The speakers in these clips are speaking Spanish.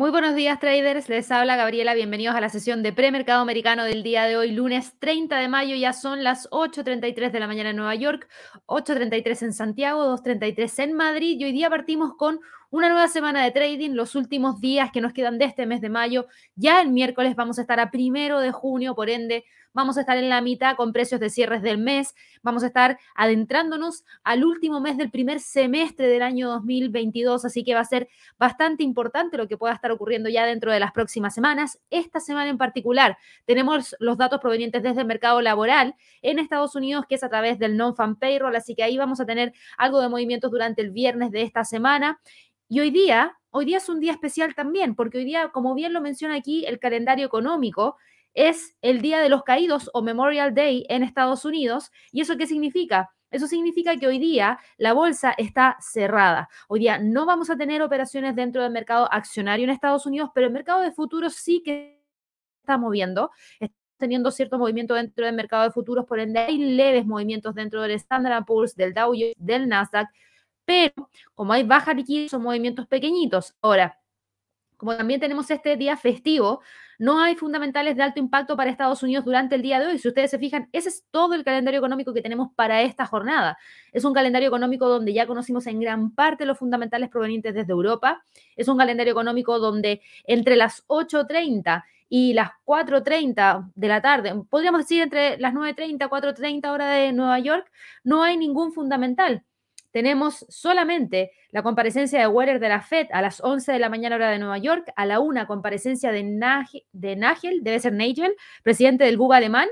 Muy buenos días traders, les habla Gabriela, bienvenidos a la sesión de premercado americano del día de hoy, lunes 30 de mayo, ya son las 8.33 de la mañana en Nueva York, 8.33 en Santiago, 2.33 en Madrid y hoy día partimos con una nueva semana de trading, los últimos días que nos quedan de este mes de mayo, ya el miércoles vamos a estar a primero de junio, por ende vamos a estar en la mitad con precios de cierres del mes, vamos a estar adentrándonos al último mes del primer semestre del año 2022, así que va a ser bastante importante lo que pueda estar ocurriendo ya dentro de las próximas semanas. Esta semana en particular tenemos los datos provenientes desde el mercado laboral en Estados Unidos, que es a través del non-fan payroll, así que ahí vamos a tener algo de movimientos durante el viernes de esta semana. Y hoy día, hoy día es un día especial también, porque hoy día, como bien lo menciona aquí el calendario económico, es el Día de los Caídos o Memorial Day en Estados Unidos. ¿Y eso qué significa? Eso significa que hoy día la bolsa está cerrada. Hoy día no vamos a tener operaciones dentro del mercado accionario en Estados Unidos, pero el mercado de futuros sí que está moviendo. Está teniendo cierto movimiento dentro del mercado de futuros, por ende hay leves movimientos dentro del Standard Poor's, del Dow Jones, del Nasdaq, pero como hay baja liquidez, son movimientos pequeñitos. Ahora, como también tenemos este día festivo, no hay fundamentales de alto impacto para Estados Unidos durante el día de hoy. Si ustedes se fijan, ese es todo el calendario económico que tenemos para esta jornada. Es un calendario económico donde ya conocimos en gran parte los fundamentales provenientes desde Europa. Es un calendario económico donde entre las 8.30 y las 4.30 de la tarde, podríamos decir entre las 9.30 y 4.30 hora de Nueva York, no hay ningún fundamental tenemos solamente la comparecencia de Weller de la FED a las 11 de la mañana hora de Nueva York, a la 1 comparecencia de, Nagel, de Nagel, debe ser Nagel, presidente del BUG alemán,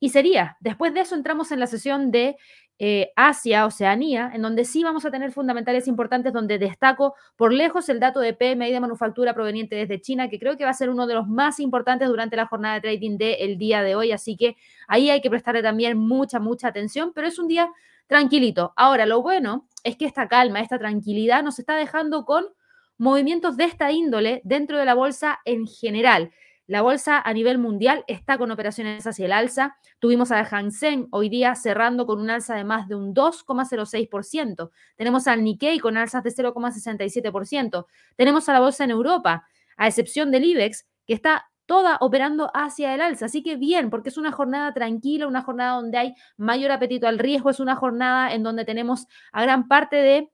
y sería, después de eso entramos en la sesión de eh, Asia, Oceanía, en donde sí vamos a tener fundamentales importantes, donde destaco por lejos el dato de PMI de manufactura proveniente desde China, que creo que va a ser uno de los más importantes durante la jornada de trading del día de hoy, así que ahí hay que prestarle también mucha, mucha atención, pero es un día tranquilito. Ahora, lo bueno es que esta calma, esta tranquilidad nos está dejando con movimientos de esta índole dentro de la bolsa en general. La bolsa a nivel mundial está con operaciones hacia el alza. Tuvimos a Hang Seng hoy día cerrando con un alza de más de un 2,06%. Tenemos al Nikkei con alzas de 0,67%. Tenemos a la bolsa en Europa, a excepción del IBEX, que está toda operando hacia el alza. Así que bien, porque es una jornada tranquila, una jornada donde hay mayor apetito al riesgo, es una jornada en donde tenemos a gran parte de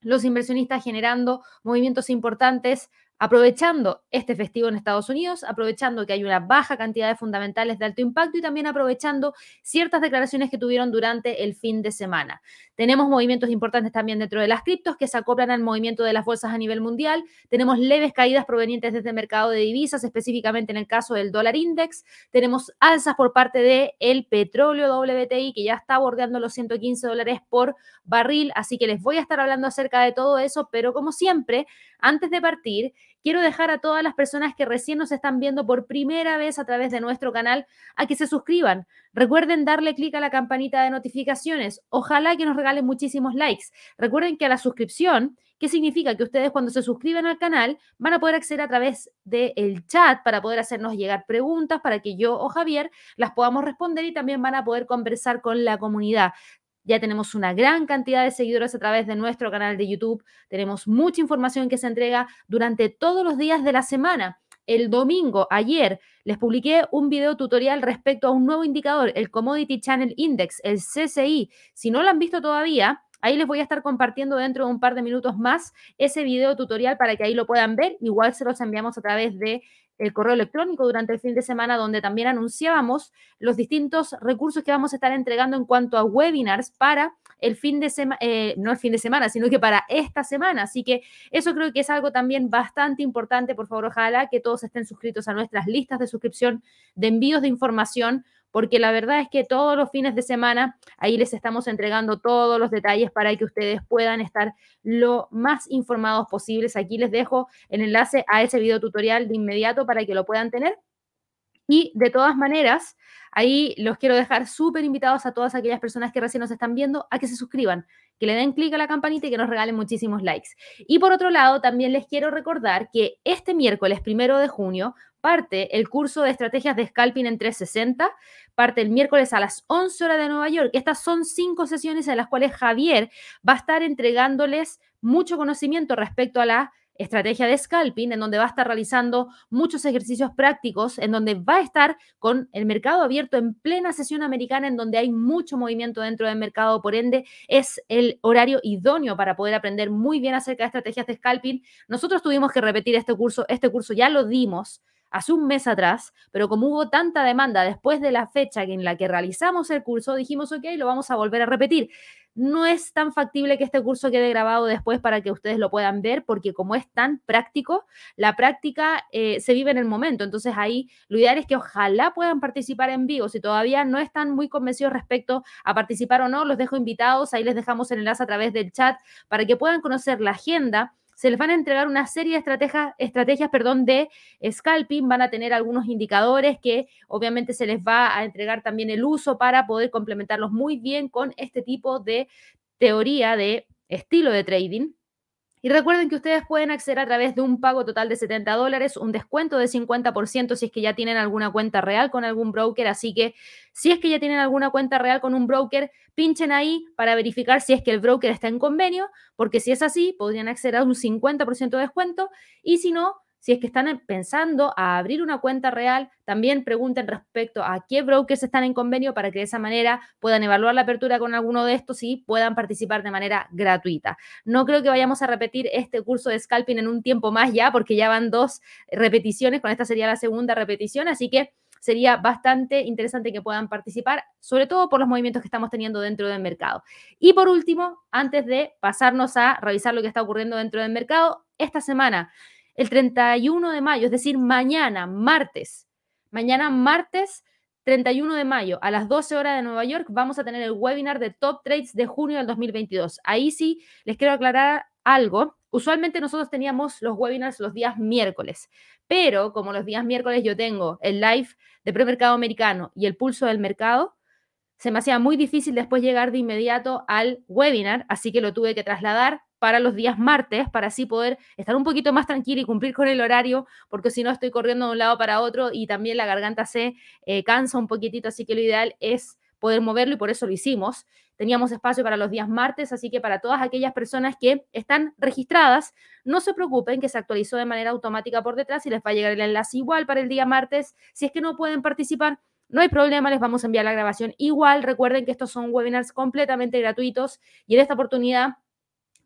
los inversionistas generando movimientos importantes aprovechando este festivo en Estados Unidos, aprovechando que hay una baja cantidad de fundamentales de alto impacto y también aprovechando ciertas declaraciones que tuvieron durante el fin de semana. Tenemos movimientos importantes también dentro de las criptos que se acoplan al movimiento de las bolsas a nivel mundial. Tenemos leves caídas provenientes desde el mercado de divisas, específicamente en el caso del dólar index. Tenemos alzas por parte del el petróleo WTI que ya está bordeando los 115 dólares por barril, así que les voy a estar hablando acerca de todo eso, pero como siempre, antes de partir, quiero dejar a todas las personas que recién nos están viendo por primera vez a través de nuestro canal a que se suscriban. Recuerden darle clic a la campanita de notificaciones. Ojalá que nos regalen muchísimos likes. Recuerden que a la suscripción, ¿qué significa? Que ustedes cuando se suscriben al canal van a poder acceder a través del chat para poder hacernos llegar preguntas para que yo o Javier las podamos responder y también van a poder conversar con la comunidad. Ya tenemos una gran cantidad de seguidores a través de nuestro canal de YouTube. Tenemos mucha información que se entrega durante todos los días de la semana. El domingo, ayer, les publiqué un video tutorial respecto a un nuevo indicador, el Commodity Channel Index, el CCI. Si no lo han visto todavía, ahí les voy a estar compartiendo dentro de un par de minutos más ese video tutorial para que ahí lo puedan ver. Igual se los enviamos a través de el correo electrónico durante el fin de semana, donde también anunciábamos los distintos recursos que vamos a estar entregando en cuanto a webinars para el fin de semana, eh, no el fin de semana, sino que para esta semana. Así que eso creo que es algo también bastante importante. Por favor, ojalá que todos estén suscritos a nuestras listas de suscripción de envíos de información porque la verdad es que todos los fines de semana ahí les estamos entregando todos los detalles para que ustedes puedan estar lo más informados posibles. Aquí les dejo el enlace a ese video tutorial de inmediato para que lo puedan tener. Y de todas maneras, ahí los quiero dejar súper invitados a todas aquellas personas que recién nos están viendo a que se suscriban, que le den clic a la campanita y que nos regalen muchísimos likes. Y por otro lado, también les quiero recordar que este miércoles primero de junio parte el curso de estrategias de scalping en 360, parte el miércoles a las 11 horas de Nueva York. Estas son cinco sesiones en las cuales Javier va a estar entregándoles mucho conocimiento respecto a la estrategia de scalping, en donde va a estar realizando muchos ejercicios prácticos, en donde va a estar con el mercado abierto en plena sesión americana, en donde hay mucho movimiento dentro del mercado, por ende es el horario idóneo para poder aprender muy bien acerca de estrategias de scalping. Nosotros tuvimos que repetir este curso, este curso ya lo dimos hace un mes atrás, pero como hubo tanta demanda después de la fecha en la que realizamos el curso, dijimos, ok, lo vamos a volver a repetir. No es tan factible que este curso quede grabado después para que ustedes lo puedan ver, porque como es tan práctico, la práctica eh, se vive en el momento. Entonces ahí lo ideal es que ojalá puedan participar en vivo. Si todavía no están muy convencidos respecto a participar o no, los dejo invitados. Ahí les dejamos el enlace a través del chat para que puedan conocer la agenda se les van a entregar una serie de estrategias, estrategias perdón, de scalping, van a tener algunos indicadores que obviamente se les va a entregar también el uso para poder complementarlos muy bien con este tipo de teoría de estilo de trading. Y recuerden que ustedes pueden acceder a través de un pago total de 70 dólares, un descuento de 50% si es que ya tienen alguna cuenta real con algún broker. Así que si es que ya tienen alguna cuenta real con un broker, pinchen ahí para verificar si es que el broker está en convenio, porque si es así, podrían acceder a un 50% de descuento. Y si no, si es que están pensando a abrir una cuenta real, también pregunten respecto a qué brokers están en convenio para que de esa manera puedan evaluar la apertura con alguno de estos y puedan participar de manera gratuita. No creo que vayamos a repetir este curso de scalping en un tiempo más ya, porque ya van dos repeticiones, con esta sería la segunda repetición, así que sería bastante interesante que puedan participar, sobre todo por los movimientos que estamos teniendo dentro del mercado. Y por último, antes de pasarnos a revisar lo que está ocurriendo dentro del mercado, esta semana el 31 de mayo, es decir, mañana, martes. Mañana, martes 31 de mayo, a las 12 horas de Nueva York, vamos a tener el webinar de Top Trades de junio del 2022. Ahí sí les quiero aclarar algo. Usualmente nosotros teníamos los webinars los días miércoles, pero como los días miércoles yo tengo el live de premercado americano y el pulso del mercado, se me hacía muy difícil después llegar de inmediato al webinar, así que lo tuve que trasladar para los días martes, para así poder estar un poquito más tranquila y cumplir con el horario, porque si no estoy corriendo de un lado para otro y también la garganta se eh, cansa un poquitito, así que lo ideal es poder moverlo y por eso lo hicimos. Teníamos espacio para los días martes, así que para todas aquellas personas que están registradas, no se preocupen que se actualizó de manera automática por detrás y les va a llegar el enlace igual para el día martes. Si es que no pueden participar, no hay problema, les vamos a enviar la grabación igual. Recuerden que estos son webinars completamente gratuitos y en esta oportunidad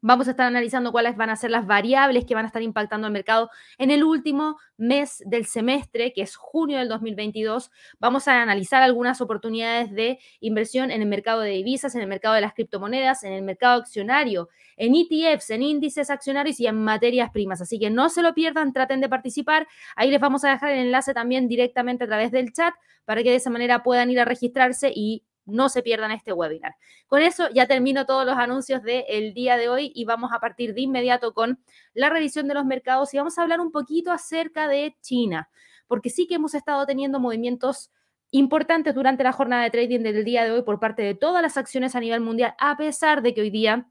Vamos a estar analizando cuáles van a ser las variables que van a estar impactando al mercado en el último mes del semestre, que es junio del 2022. Vamos a analizar algunas oportunidades de inversión en el mercado de divisas, en el mercado de las criptomonedas, en el mercado accionario, en ETFs, en índices accionarios y en materias primas. Así que no se lo pierdan, traten de participar. Ahí les vamos a dejar el enlace también directamente a través del chat para que de esa manera puedan ir a registrarse y no se pierdan este webinar. Con eso ya termino todos los anuncios del día de hoy y vamos a partir de inmediato con la revisión de los mercados y vamos a hablar un poquito acerca de China, porque sí que hemos estado teniendo movimientos importantes durante la jornada de trading del día de hoy por parte de todas las acciones a nivel mundial, a pesar de que hoy día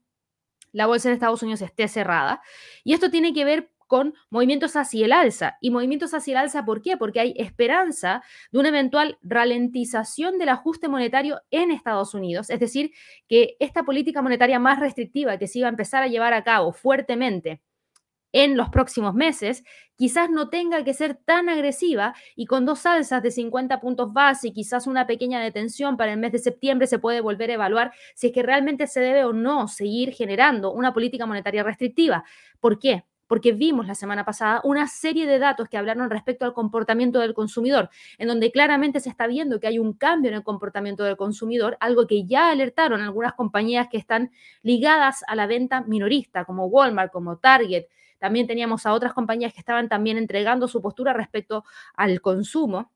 la bolsa de Estados Unidos esté cerrada. Y esto tiene que ver con movimientos hacia el alza. ¿Y movimientos hacia el alza por qué? Porque hay esperanza de una eventual ralentización del ajuste monetario en Estados Unidos, es decir, que esta política monetaria más restrictiva que se iba a empezar a llevar a cabo fuertemente en los próximos meses, quizás no tenga que ser tan agresiva y con dos alzas de 50 puntos base y quizás una pequeña detención para el mes de septiembre se puede volver a evaluar si es que realmente se debe o no seguir generando una política monetaria restrictiva. ¿Por qué? Porque vimos la semana pasada una serie de datos que hablaron respecto al comportamiento del consumidor, en donde claramente se está viendo que hay un cambio en el comportamiento del consumidor, algo que ya alertaron algunas compañías que están ligadas a la venta minorista, como Walmart, como Target. También teníamos a otras compañías que estaban también entregando su postura respecto al consumo.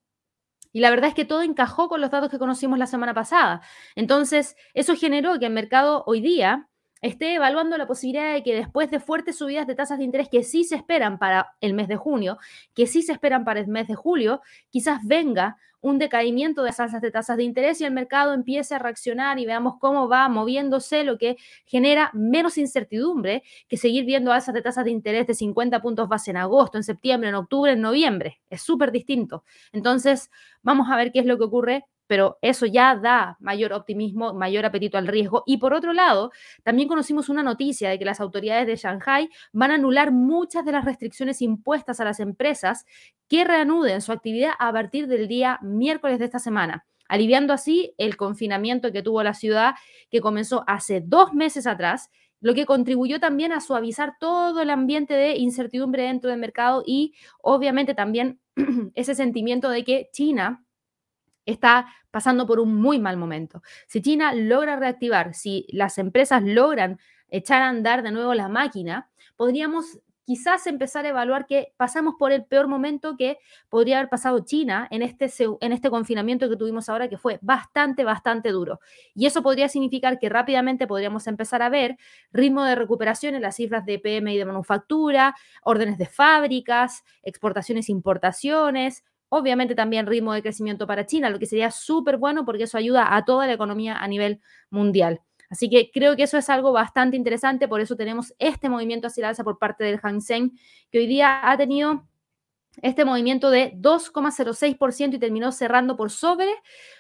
Y la verdad es que todo encajó con los datos que conocimos la semana pasada. Entonces, eso generó que el mercado hoy día esté evaluando la posibilidad de que después de fuertes subidas de tasas de interés que sí se esperan para el mes de junio, que sí se esperan para el mes de julio, quizás venga un decaimiento de esas de tasas de interés y el mercado empiece a reaccionar y veamos cómo va moviéndose, lo que genera menos incertidumbre que seguir viendo alzas de tasas de interés de 50 puntos base en agosto, en septiembre, en octubre, en noviembre. Es súper distinto. Entonces, vamos a ver qué es lo que ocurre pero eso ya da mayor optimismo, mayor apetito al riesgo. Y por otro lado, también conocimos una noticia de que las autoridades de Shanghai van a anular muchas de las restricciones impuestas a las empresas que reanuden su actividad a partir del día miércoles de esta semana aliviando así el confinamiento que tuvo la ciudad, que comenzó hace dos meses atrás, lo que contribuyó también a suavizar todo el ambiente de incertidumbre dentro del mercado y obviamente también ese sentimiento de que China está pasando por un muy mal momento. Si China logra reactivar, si las empresas logran echar a andar de nuevo la máquina, podríamos quizás empezar a evaluar que pasamos por el peor momento que podría haber pasado China en este, en este confinamiento que tuvimos ahora, que fue bastante, bastante duro. Y eso podría significar que rápidamente podríamos empezar a ver ritmo de recuperación en las cifras de PM y de manufactura, órdenes de fábricas, exportaciones, importaciones, obviamente también ritmo de crecimiento para China, lo que sería súper bueno porque eso ayuda a toda la economía a nivel mundial. Así que creo que eso es algo bastante interesante, por eso tenemos este movimiento hacia el alza por parte del Hang Seng, que hoy día ha tenido este movimiento de 2,06% y terminó cerrando por sobre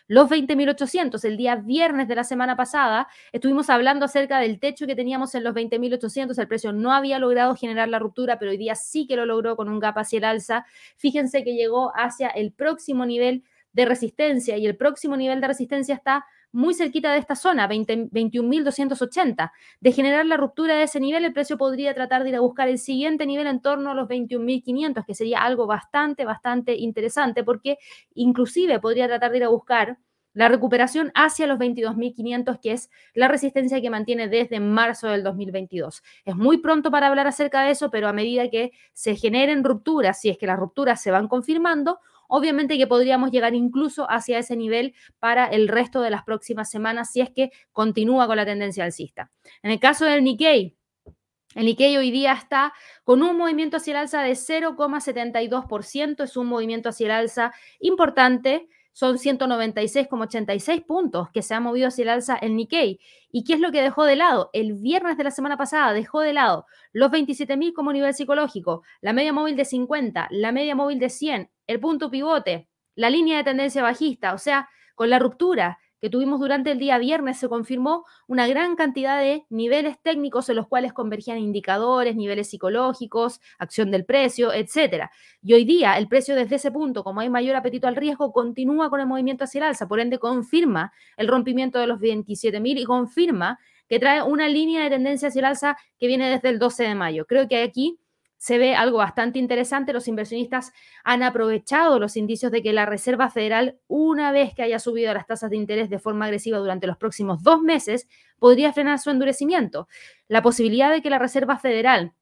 los 20.800. El día viernes de la semana pasada estuvimos hablando acerca del techo que teníamos en los 20.800. El precio no había logrado generar la ruptura, pero hoy día sí que lo logró con un gap hacia el alza. Fíjense que llegó hacia el próximo nivel de resistencia y el próximo nivel de resistencia está muy cerquita de esta zona, 21.280. De generar la ruptura de ese nivel, el precio podría tratar de ir a buscar el siguiente nivel en torno a los 21.500, que sería algo bastante, bastante interesante, porque inclusive podría tratar de ir a buscar la recuperación hacia los 22.500, que es la resistencia que mantiene desde marzo del 2022. Es muy pronto para hablar acerca de eso, pero a medida que se generen rupturas, si es que las rupturas se van confirmando, Obviamente que podríamos llegar incluso hacia ese nivel para el resto de las próximas semanas si es que continúa con la tendencia alcista. En el caso del Nikkei, el Nikkei hoy día está con un movimiento hacia el alza de 0,72%, es un movimiento hacia el alza importante son 196,86 puntos que se ha movido hacia el alza el Nikkei. ¿Y qué es lo que dejó de lado? El viernes de la semana pasada dejó de lado los 27.000 como nivel psicológico, la media móvil de 50, la media móvil de 100, el punto pivote, la línea de tendencia bajista, o sea, con la ruptura que tuvimos durante el día viernes se confirmó una gran cantidad de niveles técnicos en los cuales convergían indicadores, niveles psicológicos, acción del precio, etcétera. Y hoy día el precio desde ese punto, como hay mayor apetito al riesgo, continúa con el movimiento hacia el alza, por ende confirma el rompimiento de los 27.000 y confirma que trae una línea de tendencia hacia el alza que viene desde el 12 de mayo. Creo que aquí se ve algo bastante interesante. Los inversionistas han aprovechado los indicios de que la Reserva Federal, una vez que haya subido las tasas de interés de forma agresiva durante los próximos dos meses, podría frenar su endurecimiento. La posibilidad de que la Reserva Federal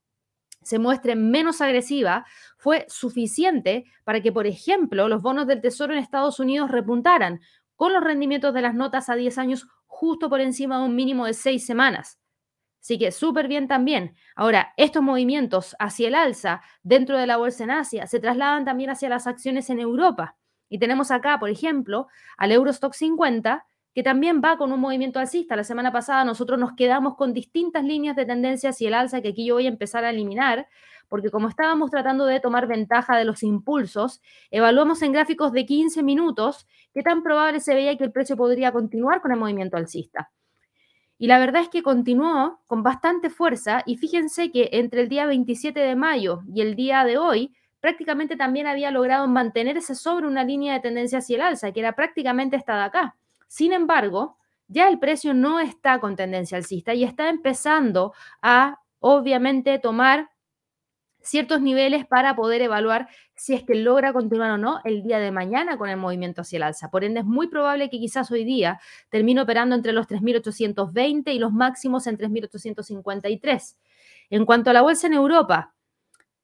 se muestre menos agresiva fue suficiente para que, por ejemplo, los bonos del Tesoro en Estados Unidos repuntaran con los rendimientos de las notas a 10 años justo por encima de un mínimo de seis semanas. Así que súper bien también. Ahora, estos movimientos hacia el alza dentro de la bolsa en Asia se trasladan también hacia las acciones en Europa. Y tenemos acá, por ejemplo, al Eurostock 50, que también va con un movimiento alcista. La semana pasada nosotros nos quedamos con distintas líneas de tendencia hacia el alza que aquí yo voy a empezar a eliminar, porque como estábamos tratando de tomar ventaja de los impulsos, evaluamos en gráficos de 15 minutos qué tan probable se veía que el precio podría continuar con el movimiento alcista. Y la verdad es que continuó con bastante fuerza y fíjense que entre el día 27 de mayo y el día de hoy, prácticamente también había logrado mantenerse sobre una línea de tendencia hacia el alza, que era prácticamente esta de acá. Sin embargo, ya el precio no está con tendencia alcista y está empezando a, obviamente, tomar ciertos niveles para poder evaluar si es que logra continuar o no el día de mañana con el movimiento hacia el alza. Por ende, es muy probable que quizás hoy día termine operando entre los 3.820 y los máximos en 3.853. En cuanto a la bolsa en Europa,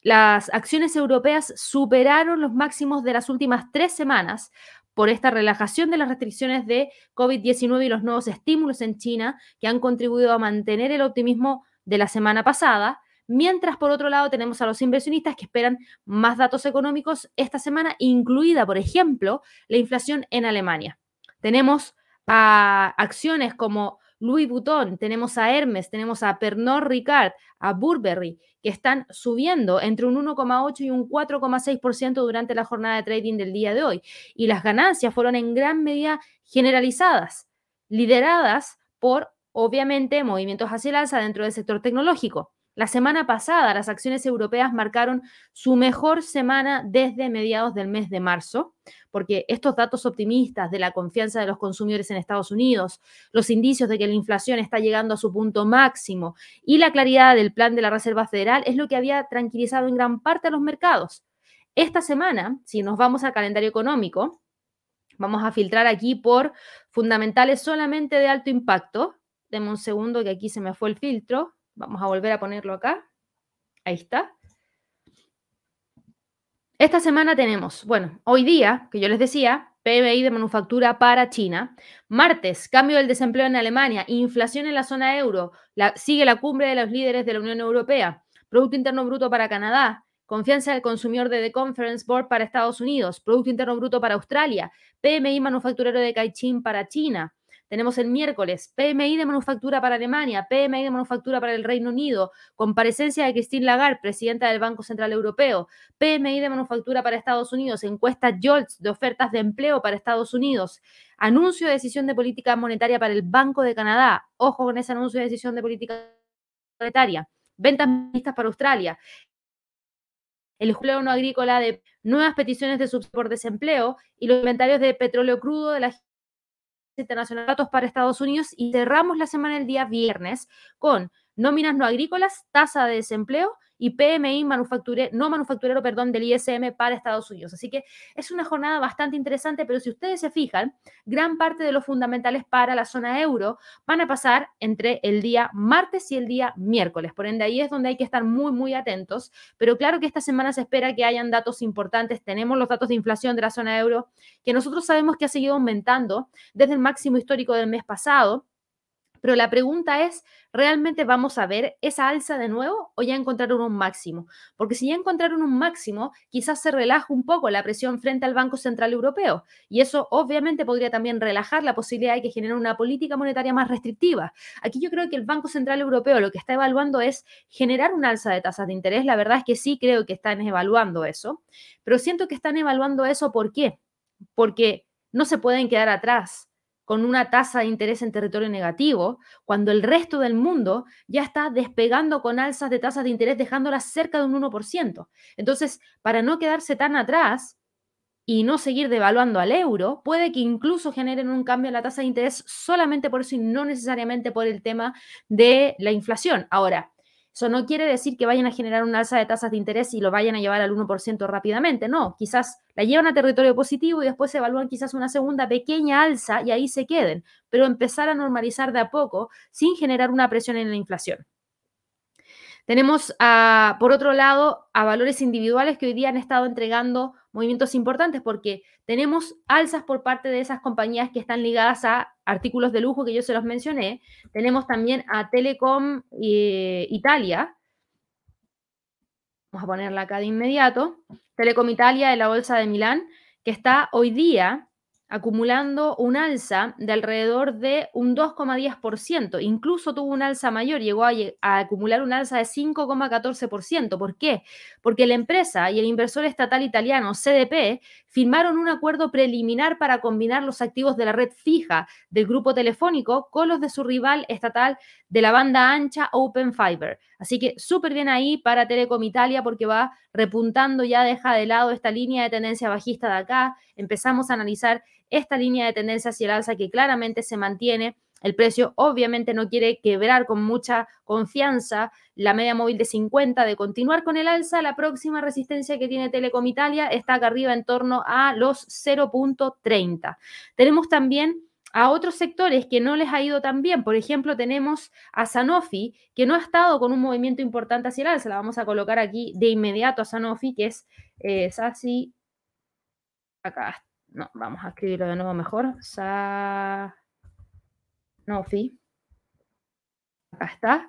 las acciones europeas superaron los máximos de las últimas tres semanas por esta relajación de las restricciones de COVID-19 y los nuevos estímulos en China que han contribuido a mantener el optimismo de la semana pasada Mientras, por otro lado, tenemos a los inversionistas que esperan más datos económicos esta semana, incluida, por ejemplo, la inflación en Alemania. Tenemos a acciones como Louis Vuitton, tenemos a Hermes, tenemos a Pernod Ricard, a Burberry, que están subiendo entre un 1,8 y un 4,6% durante la jornada de trading del día de hoy. Y las ganancias fueron en gran medida generalizadas, lideradas por, obviamente, movimientos hacia el alza dentro del sector tecnológico. La semana pasada, las acciones europeas marcaron su mejor semana desde mediados del mes de marzo, porque estos datos optimistas de la confianza de los consumidores en Estados Unidos, los indicios de que la inflación está llegando a su punto máximo y la claridad del plan de la Reserva Federal es lo que había tranquilizado en gran parte a los mercados. Esta semana, si nos vamos al calendario económico, vamos a filtrar aquí por fundamentales solamente de alto impacto. Deme un segundo que aquí se me fue el filtro. Vamos a volver a ponerlo acá. Ahí está. Esta semana tenemos, bueno, hoy día, que yo les decía, PMI de manufactura para China. Martes, cambio del desempleo en Alemania, inflación en la zona euro, sigue la cumbre de los líderes de la Unión Europea, Producto Interno Bruto para Canadá, confianza del consumidor de The Conference Board para Estados Unidos, Producto Interno Bruto para Australia, PMI manufacturero de Caixin para China, tenemos el miércoles PMI de manufactura para Alemania, PMI de manufactura para el Reino Unido, comparecencia de Christine Lagarde, presidenta del Banco Central Europeo, PMI de manufactura para Estados Unidos, encuesta JOLTS de ofertas de empleo para Estados Unidos, anuncio de decisión de política monetaria para el Banco de Canadá, ojo con ese anuncio de decisión de política monetaria, ventas mixtas para Australia, el empleo no agrícola de nuevas peticiones de subsidio por desempleo y los inventarios de petróleo crudo de la internacional datos para Estados Unidos y cerramos la semana el día viernes con nóminas no agrícolas, tasa de desempleo y PMI no manufacturero, perdón, del ISM para Estados Unidos. Así que es una jornada bastante interesante, pero si ustedes se fijan, gran parte de los fundamentales para la zona euro van a pasar entre el día martes y el día miércoles. Por ende, ahí es donde hay que estar muy, muy atentos. Pero claro que esta semana se espera que hayan datos importantes. Tenemos los datos de inflación de la zona euro, que nosotros sabemos que ha seguido aumentando desde el máximo histórico del mes pasado pero la pregunta es, ¿realmente vamos a ver esa alza de nuevo o ya encontraron un máximo? Porque si ya encontraron un máximo, quizás se relaja un poco la presión frente al Banco Central Europeo. Y eso obviamente podría también relajar la posibilidad de que genere una política monetaria más restrictiva. Aquí yo creo que el Banco Central Europeo lo que está evaluando es generar una alza de tasas de interés. La verdad es que sí creo que están evaluando eso. Pero siento que están evaluando eso ¿por qué? Porque no se pueden quedar atrás con una tasa de interés en territorio negativo, cuando el resto del mundo ya está despegando con alzas de tasas de interés, dejándolas cerca de un 1%. Entonces, para no quedarse tan atrás y no seguir devaluando al euro, puede que incluso generen un cambio en la tasa de interés solamente por eso y no necesariamente por el tema de la inflación. Ahora, eso no quiere decir que vayan a generar una alza de tasas de interés y lo vayan a llevar al 1% rápidamente, no, quizás la llevan a territorio positivo y después se evalúan quizás una segunda pequeña alza y ahí se queden, pero empezar a normalizar de a poco sin generar una presión en la inflación. Tenemos, por otro lado, a valores individuales que hoy día han estado entregando movimientos importantes porque tenemos alzas por parte de esas compañías que están ligadas a artículos de lujo que yo se los mencioné. Tenemos también a Telecom Italia. Vamos a ponerla acá de inmediato. Telecom Italia de la Bolsa de Milán, que está hoy día acumulando un alza de alrededor de un 2,10%. Incluso tuvo un alza mayor, llegó a, acumular un alza de 5,14%. ¿Por qué? Porque la empresa y el inversor estatal italiano CDP firmaron un acuerdo preliminar para combinar los activos de la red fija del grupo telefónico con los de su rival estatal de la banda ancha Open Fiber. Así que súper bien ahí para Telecom Italia porque va repuntando, ya deja de lado esta línea de tendencia bajista de acá. Empezamos a analizar esta línea de tendencia hacia el alza que claramente se mantiene. El precio obviamente no quiere quebrar con mucha confianza la media móvil de 50 de continuar con el alza. La próxima resistencia que tiene Telecom Italia está acá arriba en torno a los 0.30. Tenemos también a otros sectores que no les ha ido tan bien. Por ejemplo, tenemos a Sanofi, que no ha estado con un movimiento importante hacia el alza. La vamos a colocar aquí de inmediato a Sanofi, que es eh, Sasi. Acá no, vamos a escribirlo de nuevo mejor. Sa... No, fi. Acá está.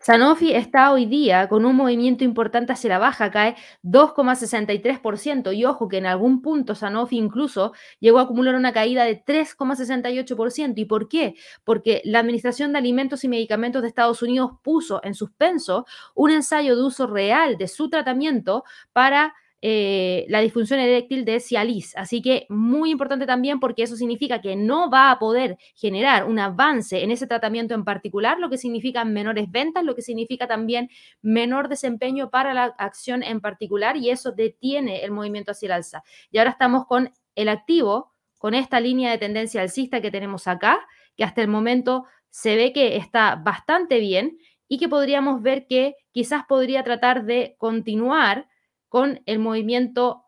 Sanofi está hoy día con un movimiento importante hacia la baja, cae 2,63%. Y ojo que en algún punto Sanofi incluso llegó a acumular una caída de 3,68%. ¿Y por qué? Porque la Administración de Alimentos y Medicamentos de Estados Unidos puso en suspenso un ensayo de uso real de su tratamiento para eh, la disfunción eréctil de Cialis. Así que muy importante también porque eso significa que no va a poder generar un avance en ese tratamiento en particular, lo que significa menores ventas, lo que significa también menor desempeño para la acción en particular y eso detiene el movimiento hacia el alza. Y ahora estamos con el activo, con esta línea de tendencia alcista que tenemos acá, que hasta el momento se ve que está bastante bien y que podríamos ver que quizás podría tratar de continuar con el movimiento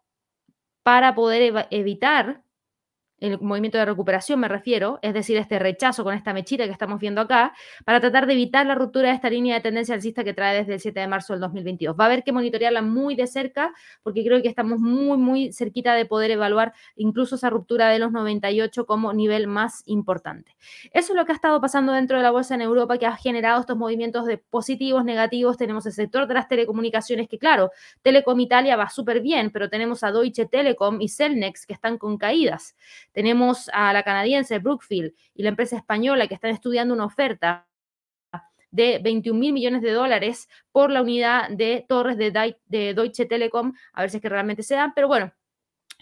para poder evitar el movimiento de recuperación me refiero, es decir, este rechazo con esta mechita que estamos viendo acá, para tratar de evitar la ruptura de esta línea de tendencia alcista que trae desde el 7 de marzo del 2022. Va a haber que monitorearla muy de cerca porque creo que estamos muy, muy cerquita de poder evaluar incluso esa ruptura de los 98 como nivel más importante. Eso es lo que ha estado pasando dentro de la bolsa en Europa que ha generado estos movimientos de positivos, negativos. Tenemos el sector de las telecomunicaciones que, claro, Telecom Italia va súper bien, pero tenemos a Deutsche Telekom y Celnex que están con caídas. Tenemos a la canadiense Brookfield y la empresa española que están estudiando una oferta de 21 mil millones de dólares por la unidad de torres de, de Deutsche Telekom, a ver si es que realmente se dan, pero bueno,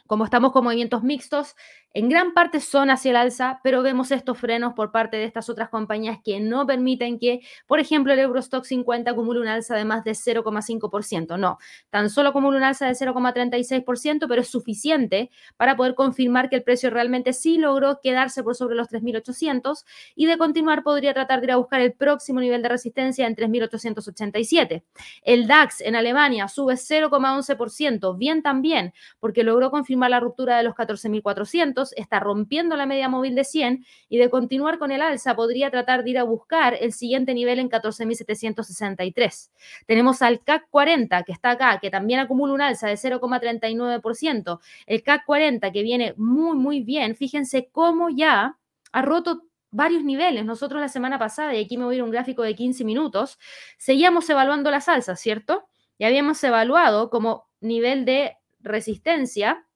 como estamos con movimientos mixtos, en gran parte son hacia el alza, pero vemos estos frenos por parte de estas otras compañías que no permiten que, por ejemplo, el Eurostock 50 acumule un alza de más de 0,5%. No, tan solo acumula un alza de 0,36%, pero es suficiente para poder confirmar que el precio realmente sí logró quedarse por sobre los 3.800 y de continuar podría tratar de ir a buscar el próximo nivel de resistencia en 3.887. El DAX en Alemania sube 0,11%, bien también, porque logró confirmar la ruptura de los 14.400 está rompiendo la media móvil de 100 y de continuar con el alza podría tratar de ir a buscar el siguiente nivel en 14.763. Tenemos al CAC 40 que está acá, que también acumula un alza de 0,39%. El CAC 40 que viene muy, muy bien. Fíjense cómo ya ha roto varios niveles. Nosotros la semana pasada, y aquí me voy a ir un gráfico de 15 minutos, seguíamos evaluando las alzas, ¿cierto? Y habíamos evaluado como nivel de resistencia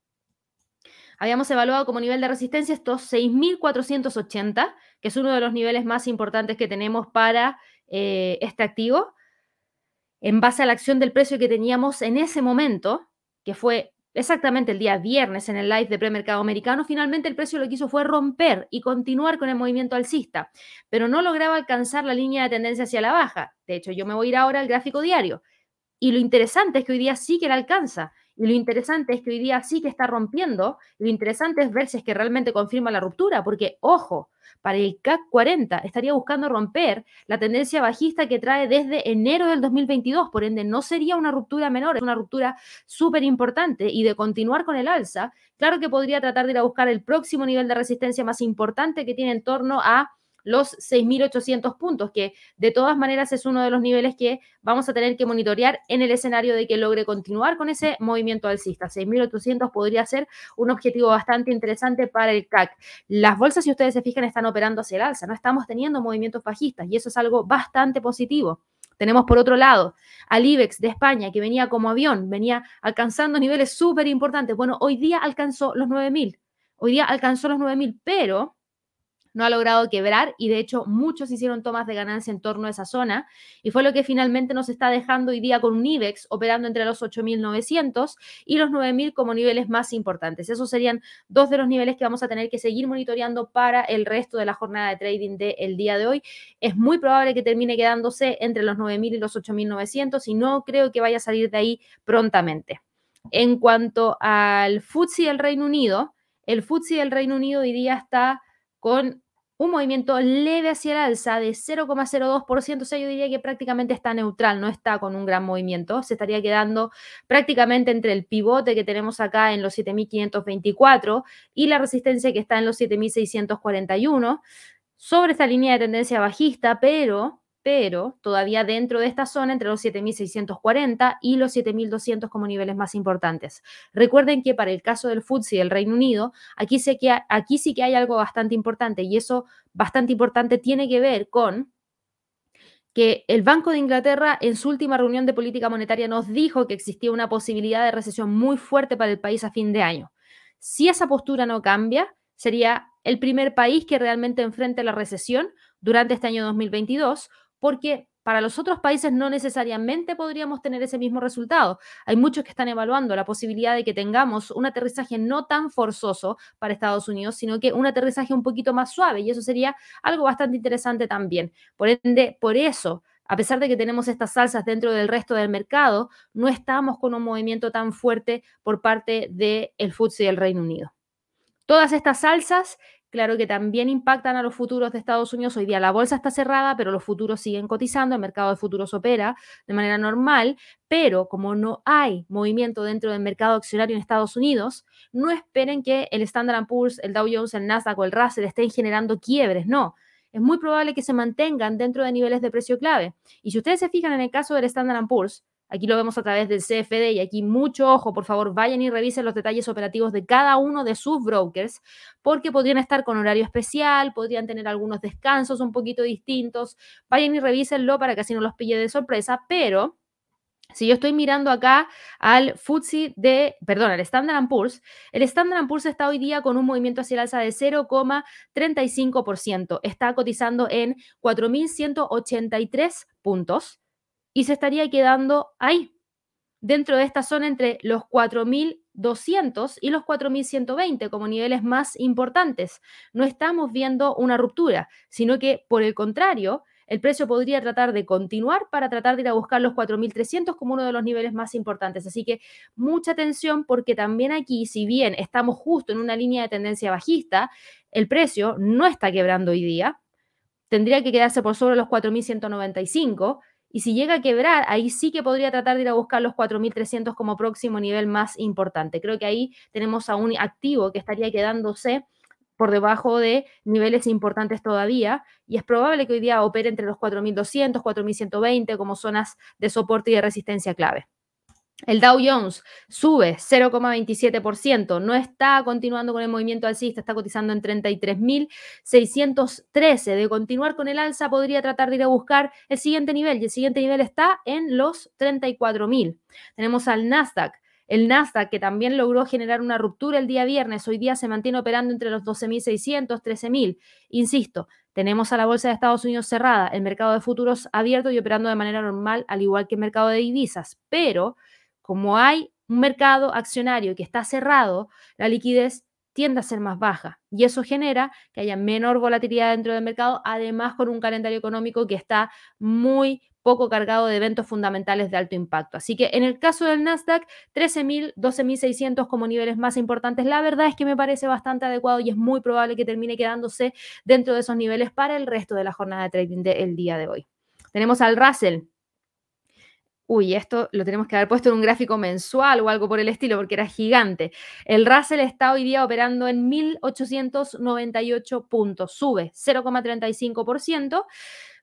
habíamos evaluado como nivel de resistencia estos 6.480, que es uno de los niveles más importantes que tenemos para eh, este activo, en base a la acción del precio que teníamos en ese momento, que fue exactamente el día viernes en el live de premercado americano, finalmente el precio lo que hizo fue romper y continuar con el movimiento alcista, pero no lograba alcanzar la línea de tendencia hacia la baja. De hecho, yo me voy a ir ahora al gráfico diario. Y lo interesante es que hoy día sí que la alcanza. Y lo interesante es que hoy día sí que está rompiendo. Lo interesante es ver si es que realmente confirma la ruptura, porque, ojo, para el CAC 40 estaría buscando romper la tendencia bajista que trae desde enero del 2022. Por ende, no sería una ruptura menor, es una ruptura súper importante. Y de continuar con el alza, claro que podría tratar de ir a buscar el próximo nivel de resistencia más importante que tiene en torno a los 6.800 puntos, que de todas maneras es uno de los niveles que vamos a tener que monitorear en el escenario de que logre continuar con ese movimiento alcista. 6.800 podría ser un objetivo bastante interesante para el CAC. Las bolsas, si ustedes se fijan, están operando hacia el alza, no estamos teniendo movimientos bajistas y eso es algo bastante positivo. Tenemos por otro lado al IBEX de España, que venía como avión, venía alcanzando niveles súper importantes. Bueno, hoy día alcanzó los 9.000. Hoy día alcanzó los 9.000, pero no ha logrado quebrar y de hecho muchos hicieron tomas de ganancia en torno a esa zona y fue lo que finalmente nos está dejando hoy día con un IBEX operando entre los 8.900 y los 9.000 como niveles más importantes. Esos serían dos de los niveles que vamos a tener que seguir monitoreando para el resto de la jornada de trading del día de hoy. Es muy probable que termine quedándose entre los 9.000 y los 8.900 y no creo que vaya a salir de ahí prontamente. En cuanto al FTSE del Reino Unido, el FTSE del Reino Unido hoy día está con un movimiento leve hacia el alza de 0,02%, o sea, yo diría que prácticamente está neutral, no está con un gran movimiento, se estaría quedando prácticamente entre el pivote que tenemos acá en los 7.524 y la resistencia que está en los 7.641 sobre esta línea de tendencia bajista, pero pero todavía dentro de esta zona entre los 7.640 y los 7.200 como niveles más importantes. Recuerden que para el caso del FTSE del Reino Unido, aquí, sé que, aquí sí que hay algo bastante importante y eso bastante importante tiene que ver con que el Banco de Inglaterra en su última reunión de política monetaria nos dijo que existía una posibilidad de recesión muy fuerte para el país a fin de año. Si esa postura no cambia, sería el primer país que realmente enfrente la recesión durante este año 2022, porque para los otros países no necesariamente podríamos tener ese mismo resultado. Hay muchos que están evaluando la posibilidad de que tengamos un aterrizaje no tan forzoso para Estados Unidos, sino que un aterrizaje un poquito más suave y eso sería algo bastante interesante también. Por ende, por eso a pesar de que tenemos estas salsas dentro del resto del mercado, no estamos con un movimiento tan fuerte por parte del el FTSE del Reino Unido. Todas estas salsas Claro que también impactan a los futuros de Estados Unidos. Hoy día la bolsa está cerrada, pero los futuros siguen cotizando, el mercado de futuros opera de manera normal, pero como no hay movimiento dentro del mercado accionario en Estados Unidos, no esperen que el Standard Poor's, el Dow Jones, el Nasdaq o el Russell estén generando quiebres, no. Es muy probable que se mantengan dentro de niveles de precio clave. Y si ustedes se fijan en el caso del Standard Poor's, Aquí lo vemos a través del CFD y aquí mucho ojo, por favor, vayan y revisen los detalles operativos de cada uno de sus brokers, porque podrían estar con horario especial, podrían tener algunos descansos un poquito distintos. Vayan y revísenlo para que así no los pille de sorpresa, pero si yo estoy mirando acá al FTSE de, perdón, al Standard Poor's, el Standard Poor's está hoy día con un movimiento hacia el alza de 0,35%. Está cotizando en 4.183 puntos y se estaría quedando ahí, dentro de esta zona entre los 4.200 y los 4.120 como niveles más importantes. No estamos viendo una ruptura, sino que por el contrario, el precio podría tratar de continuar para tratar de ir a buscar los 4.300 como uno de los niveles más importantes. Así que mucha atención porque también aquí, si bien estamos justo en una línea de tendencia bajista, el precio no está quebrando hoy día. Tendría que quedarse por sobre los 4.195 y si llega a quebrar, ahí sí que podría tratar de ir a buscar los 4.300 como próximo nivel más importante. Creo que ahí tenemos a un activo que estaría quedándose por debajo de niveles importantes todavía y es probable que hoy día opere entre los 4.200, 4.120 como zonas de soporte y de resistencia clave. El Dow Jones sube 0,27%, no está continuando con el movimiento alcista, está cotizando en 33.613. De continuar con el alza, podría tratar de ir a buscar el siguiente nivel y el siguiente nivel está en los 34.000. Tenemos al Nasdaq. El Nasdaq, que también logró generar una ruptura el día viernes, hoy día se mantiene operando entre los 12.600, 13.000. Insisto, tenemos a la Bolsa de Estados Unidos cerrada, el mercado de futuros abierto y operando de manera normal, al igual que el mercado de divisas, pero como hay un mercado accionario que está cerrado, la liquidez tiende a ser más baja y eso genera que haya menor volatilidad dentro del mercado, además con un calendario económico que está muy poco cargado de eventos fundamentales de alto impacto. Así que en el caso del Nasdaq, 13.000, 12.600 como niveles más importantes, la verdad es que me parece bastante adecuado y es muy probable que termine quedándose dentro de esos niveles para el resto de la jornada de trading del día de hoy. Tenemos al Russell uy, esto lo tenemos que haber puesto en un gráfico mensual o algo por el estilo, porque era gigante. El Russell está hoy día operando en 1.898 puntos, sube 0,35%,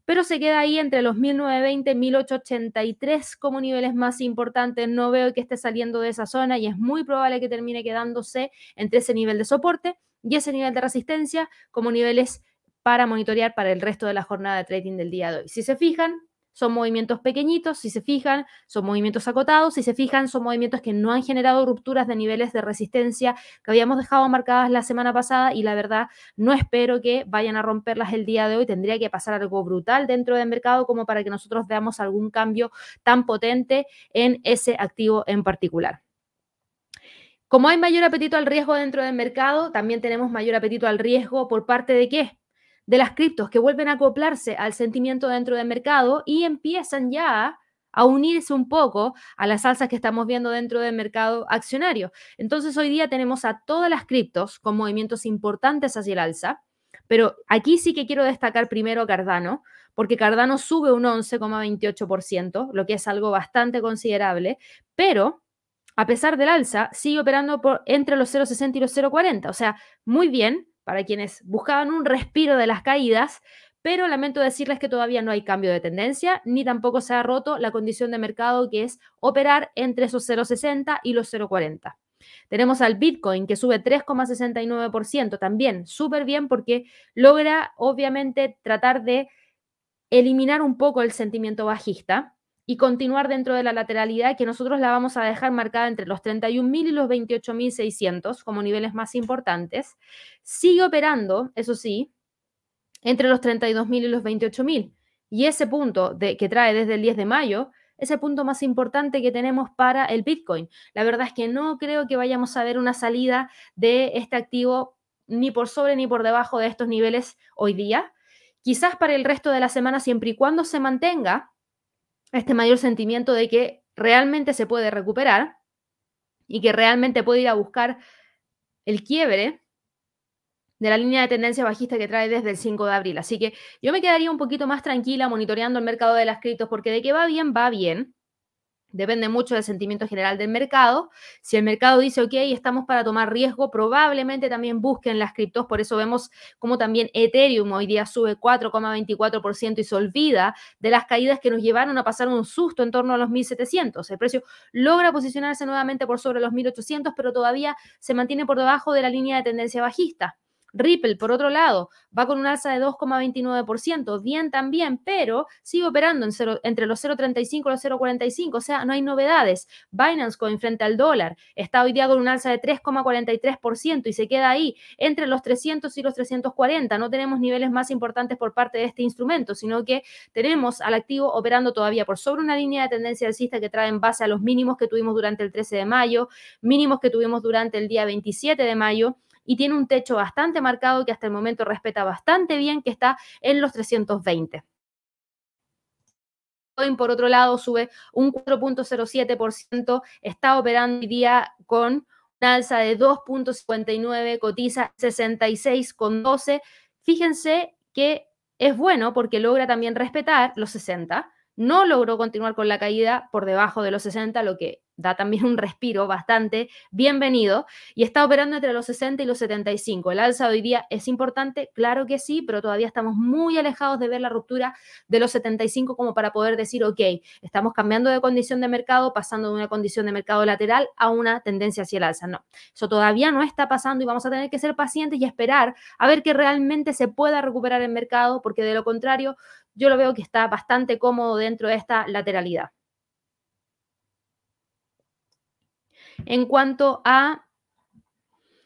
pero se queda ahí entre los 1.920 y 1.883 como niveles más importantes. No veo que esté saliendo de esa zona y es muy probable que termine quedándose entre ese nivel de soporte y ese nivel de resistencia como niveles para monitorear para el resto de la jornada de trading del día de hoy. Si se fijan, son movimientos pequeñitos, si se fijan, son movimientos acotados, si se fijan, son movimientos que no han generado rupturas de niveles de resistencia que habíamos dejado marcadas la semana pasada y la verdad no espero que vayan a romperlas el día de hoy. Tendría que pasar algo brutal dentro del mercado como para que nosotros veamos algún cambio tan potente en ese activo en particular. Como hay mayor apetito al riesgo dentro del mercado, también tenemos mayor apetito al riesgo por parte de qué? De las criptos que vuelven a acoplarse al sentimiento dentro del mercado y empiezan ya a unirse un poco a las alzas que estamos viendo dentro del mercado accionario. Entonces hoy día tenemos a todas las criptos con movimientos importantes hacia el alza, pero aquí sí que quiero destacar primero Cardano, porque Cardano sube un 11,28%, lo que es algo bastante considerable, pero a pesar del alza, sigue operando por entre los 0,60 y los 0,40, o sea, muy bien, para quienes buscaban un respiro de las caídas, pero lamento decirles que todavía no hay cambio de tendencia, ni tampoco se ha roto la condición de mercado que es operar entre esos 0,60 y los 0,40. Tenemos al Bitcoin que sube 3,69%, también súper bien porque logra obviamente tratar de eliminar un poco el sentimiento bajista y continuar dentro de la lateralidad que nosotros la vamos a dejar marcada entre los 31.000 y los 28.600 como niveles más importantes. Sigue operando, eso sí, entre los 32.000 y los 28.000. Y ese punto de, que trae desde el 10 de mayo es el punto más importante que tenemos para el Bitcoin. La verdad es que no creo que vayamos a ver una salida de este activo ni por sobre ni por debajo de estos niveles hoy día. Quizás para el resto de la semana, siempre y cuando se mantenga este mayor sentimiento de que realmente se puede recuperar y que realmente puede ir a buscar el quiebre de la línea de tendencia bajista que trae desde el 5 de abril. Así que yo me quedaría un poquito más tranquila monitoreando el mercado de las criptos porque de que va bien, va bien. Depende mucho del sentimiento general del mercado. Si el mercado dice, ok, estamos para tomar riesgo, probablemente también busquen las criptos. Por eso vemos como también Ethereum hoy día sube 4,24% y se olvida de las caídas que nos llevaron a pasar un susto en torno a los 1.700. El precio logra posicionarse nuevamente por sobre los 1.800, pero todavía se mantiene por debajo de la línea de tendencia bajista. Ripple, por otro lado, va con un alza de 2,29%, bien también, pero sigue operando entre los 0,35 y los 0,45, o sea, no hay novedades. Binance Coin frente al dólar está hoy día con un alza de 3,43% y se queda ahí entre los 300 y los 340. No tenemos niveles más importantes por parte de este instrumento, sino que tenemos al activo operando todavía por sobre una línea de tendencia alcista que trae en base a los mínimos que tuvimos durante el 13 de mayo, mínimos que tuvimos durante el día 27 de mayo y tiene un techo bastante marcado que hasta el momento respeta bastante bien, que está en los 320. Por otro lado, sube un 4.07%, está operando hoy día con una alza de 2.59, cotiza 66,12. Fíjense que es bueno porque logra también respetar los 60. No logró continuar con la caída por debajo de los 60, lo que da también un respiro bastante bienvenido y está operando entre los 60 y los 75. El alza hoy día es importante, claro que sí, pero todavía estamos muy alejados de ver la ruptura de los 75 como para poder decir, ok, estamos cambiando de condición de mercado, pasando de una condición de mercado lateral a una tendencia hacia el alza. No, eso todavía no está pasando y vamos a tener que ser pacientes y esperar a ver que realmente se pueda recuperar el mercado, porque de lo contrario, yo lo veo que está bastante cómodo dentro de esta lateralidad. En cuanto a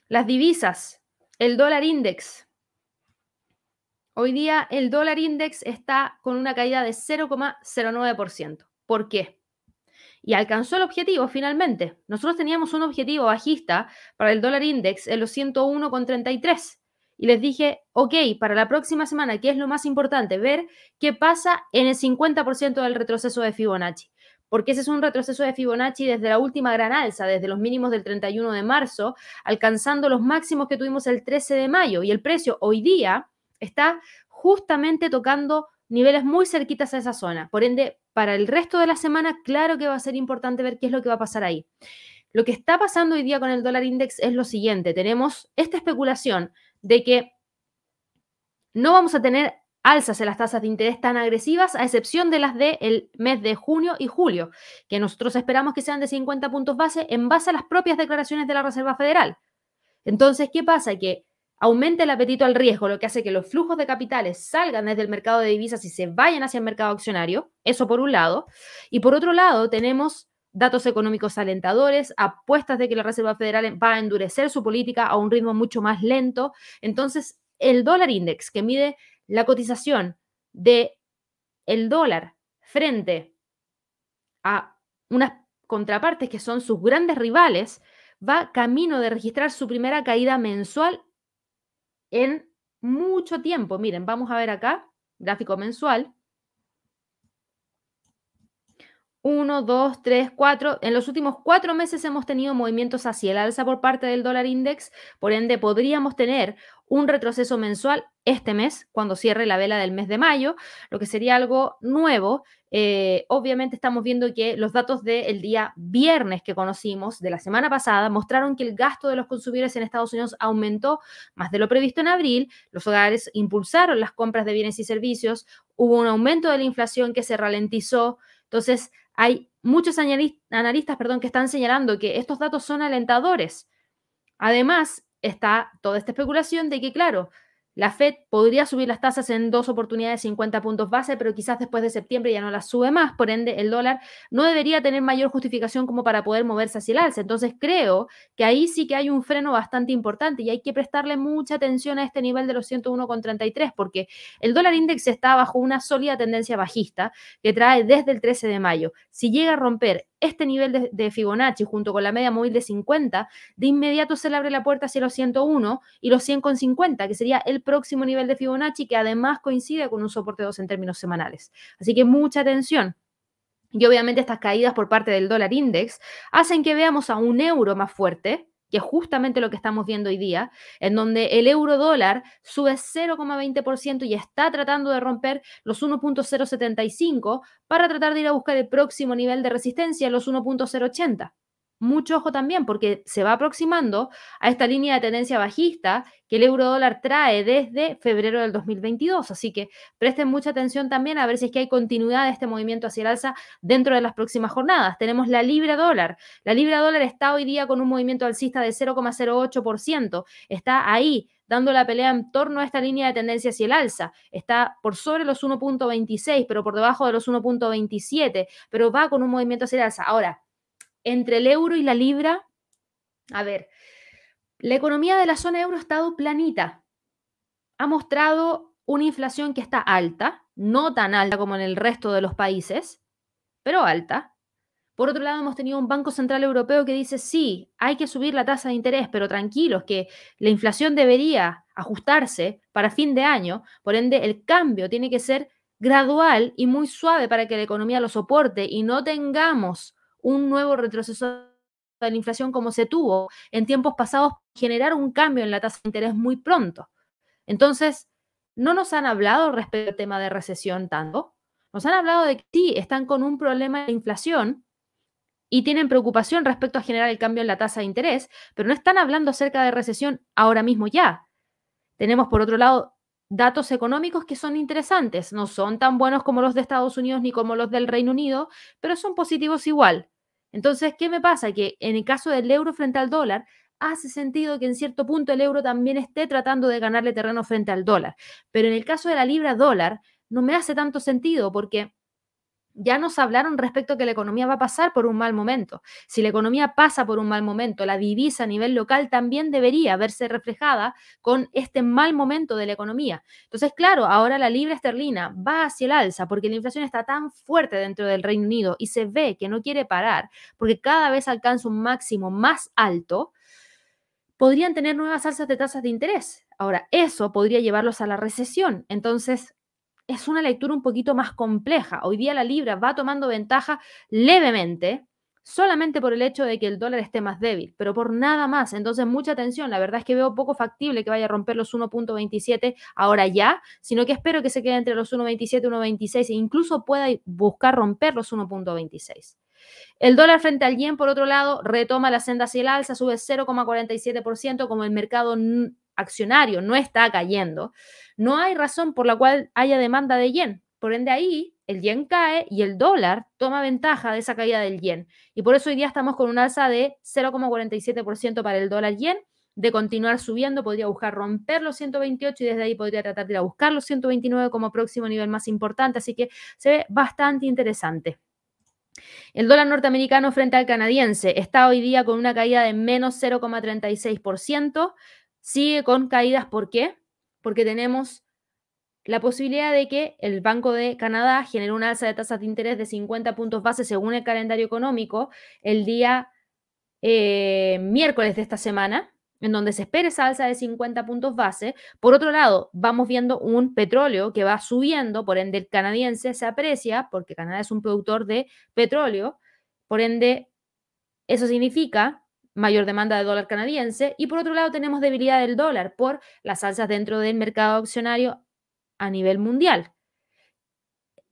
las divisas, el dólar index. Hoy día el dólar index está con una caída de 0,09%. ¿Por qué? Y alcanzó el objetivo finalmente. Nosotros teníamos un objetivo bajista para el dólar index en los 101,33. Y les dije, ok, para la próxima semana, ¿qué es lo más importante? Ver qué pasa en el 50% del retroceso de Fibonacci porque ese es un retroceso de Fibonacci desde la última gran alza, desde los mínimos del 31 de marzo, alcanzando los máximos que tuvimos el 13 de mayo. Y el precio hoy día está justamente tocando niveles muy cerquitas a esa zona. Por ende, para el resto de la semana, claro que va a ser importante ver qué es lo que va a pasar ahí. Lo que está pasando hoy día con el dólar index es lo siguiente. Tenemos esta especulación de que no vamos a tener alzas en las tasas de interés tan agresivas, a excepción de las del mes de junio y julio, que nosotros esperamos que sean de 50 puntos base en base a las propias declaraciones de la Reserva Federal. Entonces, ¿qué pasa? Que aumenta el apetito al riesgo, lo que hace que los flujos de capitales salgan desde el mercado de divisas y se vayan hacia el mercado accionario, eso por un lado. Y por otro lado, tenemos datos económicos alentadores, apuestas de que la Reserva Federal va a endurecer su política a un ritmo mucho más lento. Entonces, el dólar index, que mide la cotización de el dólar frente a unas contrapartes que son sus grandes rivales, va camino de registrar su primera caída mensual en mucho tiempo. Miren, vamos a ver acá, gráfico mensual. 1, 2, 3, 4. En los últimos cuatro meses hemos tenido movimientos hacia el alza por parte del dólar index, por ende podríamos tener un retroceso mensual este mes, cuando cierre la vela del mes de mayo, lo que sería algo nuevo. Eh, obviamente estamos viendo que los datos del día viernes que conocimos, de la semana pasada, mostraron que el gasto de los consumidores en Estados Unidos aumentó más de lo previsto en abril, los hogares impulsaron las compras de bienes y servicios, hubo un aumento de la inflación que se ralentizó, entonces hay muchos analistas perdón, que están señalando que estos datos son alentadores. Además, está toda esta especulación de que, claro, La Fed podría subir las tasas en dos oportunidades de 50 puntos base, pero quizás después de septiembre ya no las sube más. Por ende, el dólar no debería tener mayor justificación como para poder moverse hacia el alza. Entonces, creo que ahí sí que hay un freno bastante importante y hay que prestarle mucha atención a este nivel de los 101,33 porque el dólar index está bajo una sólida tendencia bajista que trae desde el 13 de mayo. Si llega a romper este nivel de, Fibonacci junto con la media móvil de 50, de inmediato se le abre la puerta hacia los 101 y los 100,50, que sería el próximo nivel de Fibonacci, que además coincide con un soporte 2 en términos semanales. Así que mucha atención. Y obviamente estas caídas por parte del dólar index hacen que veamos a un euro más fuerte, que es justamente lo que estamos viendo hoy día, en donde el euro dólar sube 0,20% y está tratando de romper los 1.075 para tratar de ir a buscar el próximo nivel de resistencia, los 1.080 mucho ojo también porque se va aproximando a esta línea de tendencia bajista que el euro dólar trae desde febrero del 2022. Así que presten mucha atención también a ver si es que hay continuidad de este movimiento hacia el alza dentro de las próximas jornadas. Tenemos la libra dólar. La libra dólar está hoy día con un movimiento alcista de 0,08%. Está ahí dando la pelea en torno a esta línea de tendencia hacia el alza. Está por sobre los 1.26, pero por debajo de los 1.27, pero va con un movimiento hacia el alza. Ahora, entre el euro y la libra, a ver, la economía de la zona euro ha estado planita. Ha mostrado una inflación que está alta, no tan alta como en el resto de los países, pero alta. Por otro lado, hemos tenido un Banco Central Europeo que dice, sí, hay que subir la tasa de interés, pero tranquilos, que la inflación debería ajustarse para fin de año, por ende el cambio tiene que ser gradual y muy suave para que la economía lo soporte y no tengamos un nuevo retroceso de la inflación como se tuvo en tiempos pasados, generar un cambio en la tasa de interés muy pronto. Entonces, no nos han hablado respecto al tema de recesión tanto. Nos han hablado de que sí, están con un problema de inflación y tienen preocupación respecto a generar el cambio en la tasa de interés, pero no están hablando acerca de recesión ahora mismo ya. Tenemos, por otro lado, datos económicos que son interesantes. No son tan buenos como los de Estados Unidos ni como los del Reino Unido, pero son positivos igual. Entonces, ¿qué me pasa? Que en el caso del euro frente al dólar, hace sentido que en cierto punto el euro también esté tratando de ganarle terreno frente al dólar. Pero en el caso de la libra dólar, no me hace tanto sentido porque ya nos hablaron respecto a que la economía va a pasar por un mal momento. Si la economía pasa por un mal momento, la divisa a nivel local también debería verse reflejada con este mal momento de la economía. Entonces, claro, ahora la libra esterlina va hacia el alza porque la inflación está tan fuerte dentro del Reino Unido y se ve que no quiere parar porque cada vez alcanza un máximo más alto, podrían tener nuevas alzas de tasas de interés. Ahora, eso podría llevarlos a la recesión. Entonces, es una lectura un poquito más compleja. Hoy día la libra va tomando ventaja levemente, solamente por el hecho de que el dólar esté más débil, pero por nada más. Entonces, mucha atención. La verdad es que veo poco factible que vaya a romper los 1.27 ahora ya, sino que espero que se quede entre los 1.27 y 1.26 e incluso pueda buscar romper los 1.26. El dólar frente al yen, por otro lado, retoma la senda hacia el alza, sube 0,47%, como el mercado accionario no está cayendo, no hay razón por la cual haya demanda de yen. Por ende, ahí el yen cae y el dólar toma ventaja de esa caída del yen. Y por eso hoy día estamos con un alza de 0,47% para el dólar yen. De continuar subiendo, podría buscar romper los 128 y desde ahí podría tratar de ir a buscar los 129 como próximo nivel más importante. Así que se ve bastante interesante. El dólar norteamericano frente al canadiense está hoy día con una caída de menos 0,36%. Sigue con caídas, ¿por qué? Porque tenemos la posibilidad de que el Banco de Canadá genere una alza de tasas de interés de 50 puntos base según el calendario económico el día eh, miércoles de esta semana, en donde se espera esa alza de 50 puntos base. Por otro lado, vamos viendo un petróleo que va subiendo, por ende el canadiense se aprecia, porque Canadá es un productor de petróleo, por ende eso significa mayor demanda de dólar canadiense y por otro lado tenemos debilidad del dólar por las alzas dentro del mercado accionario a nivel mundial.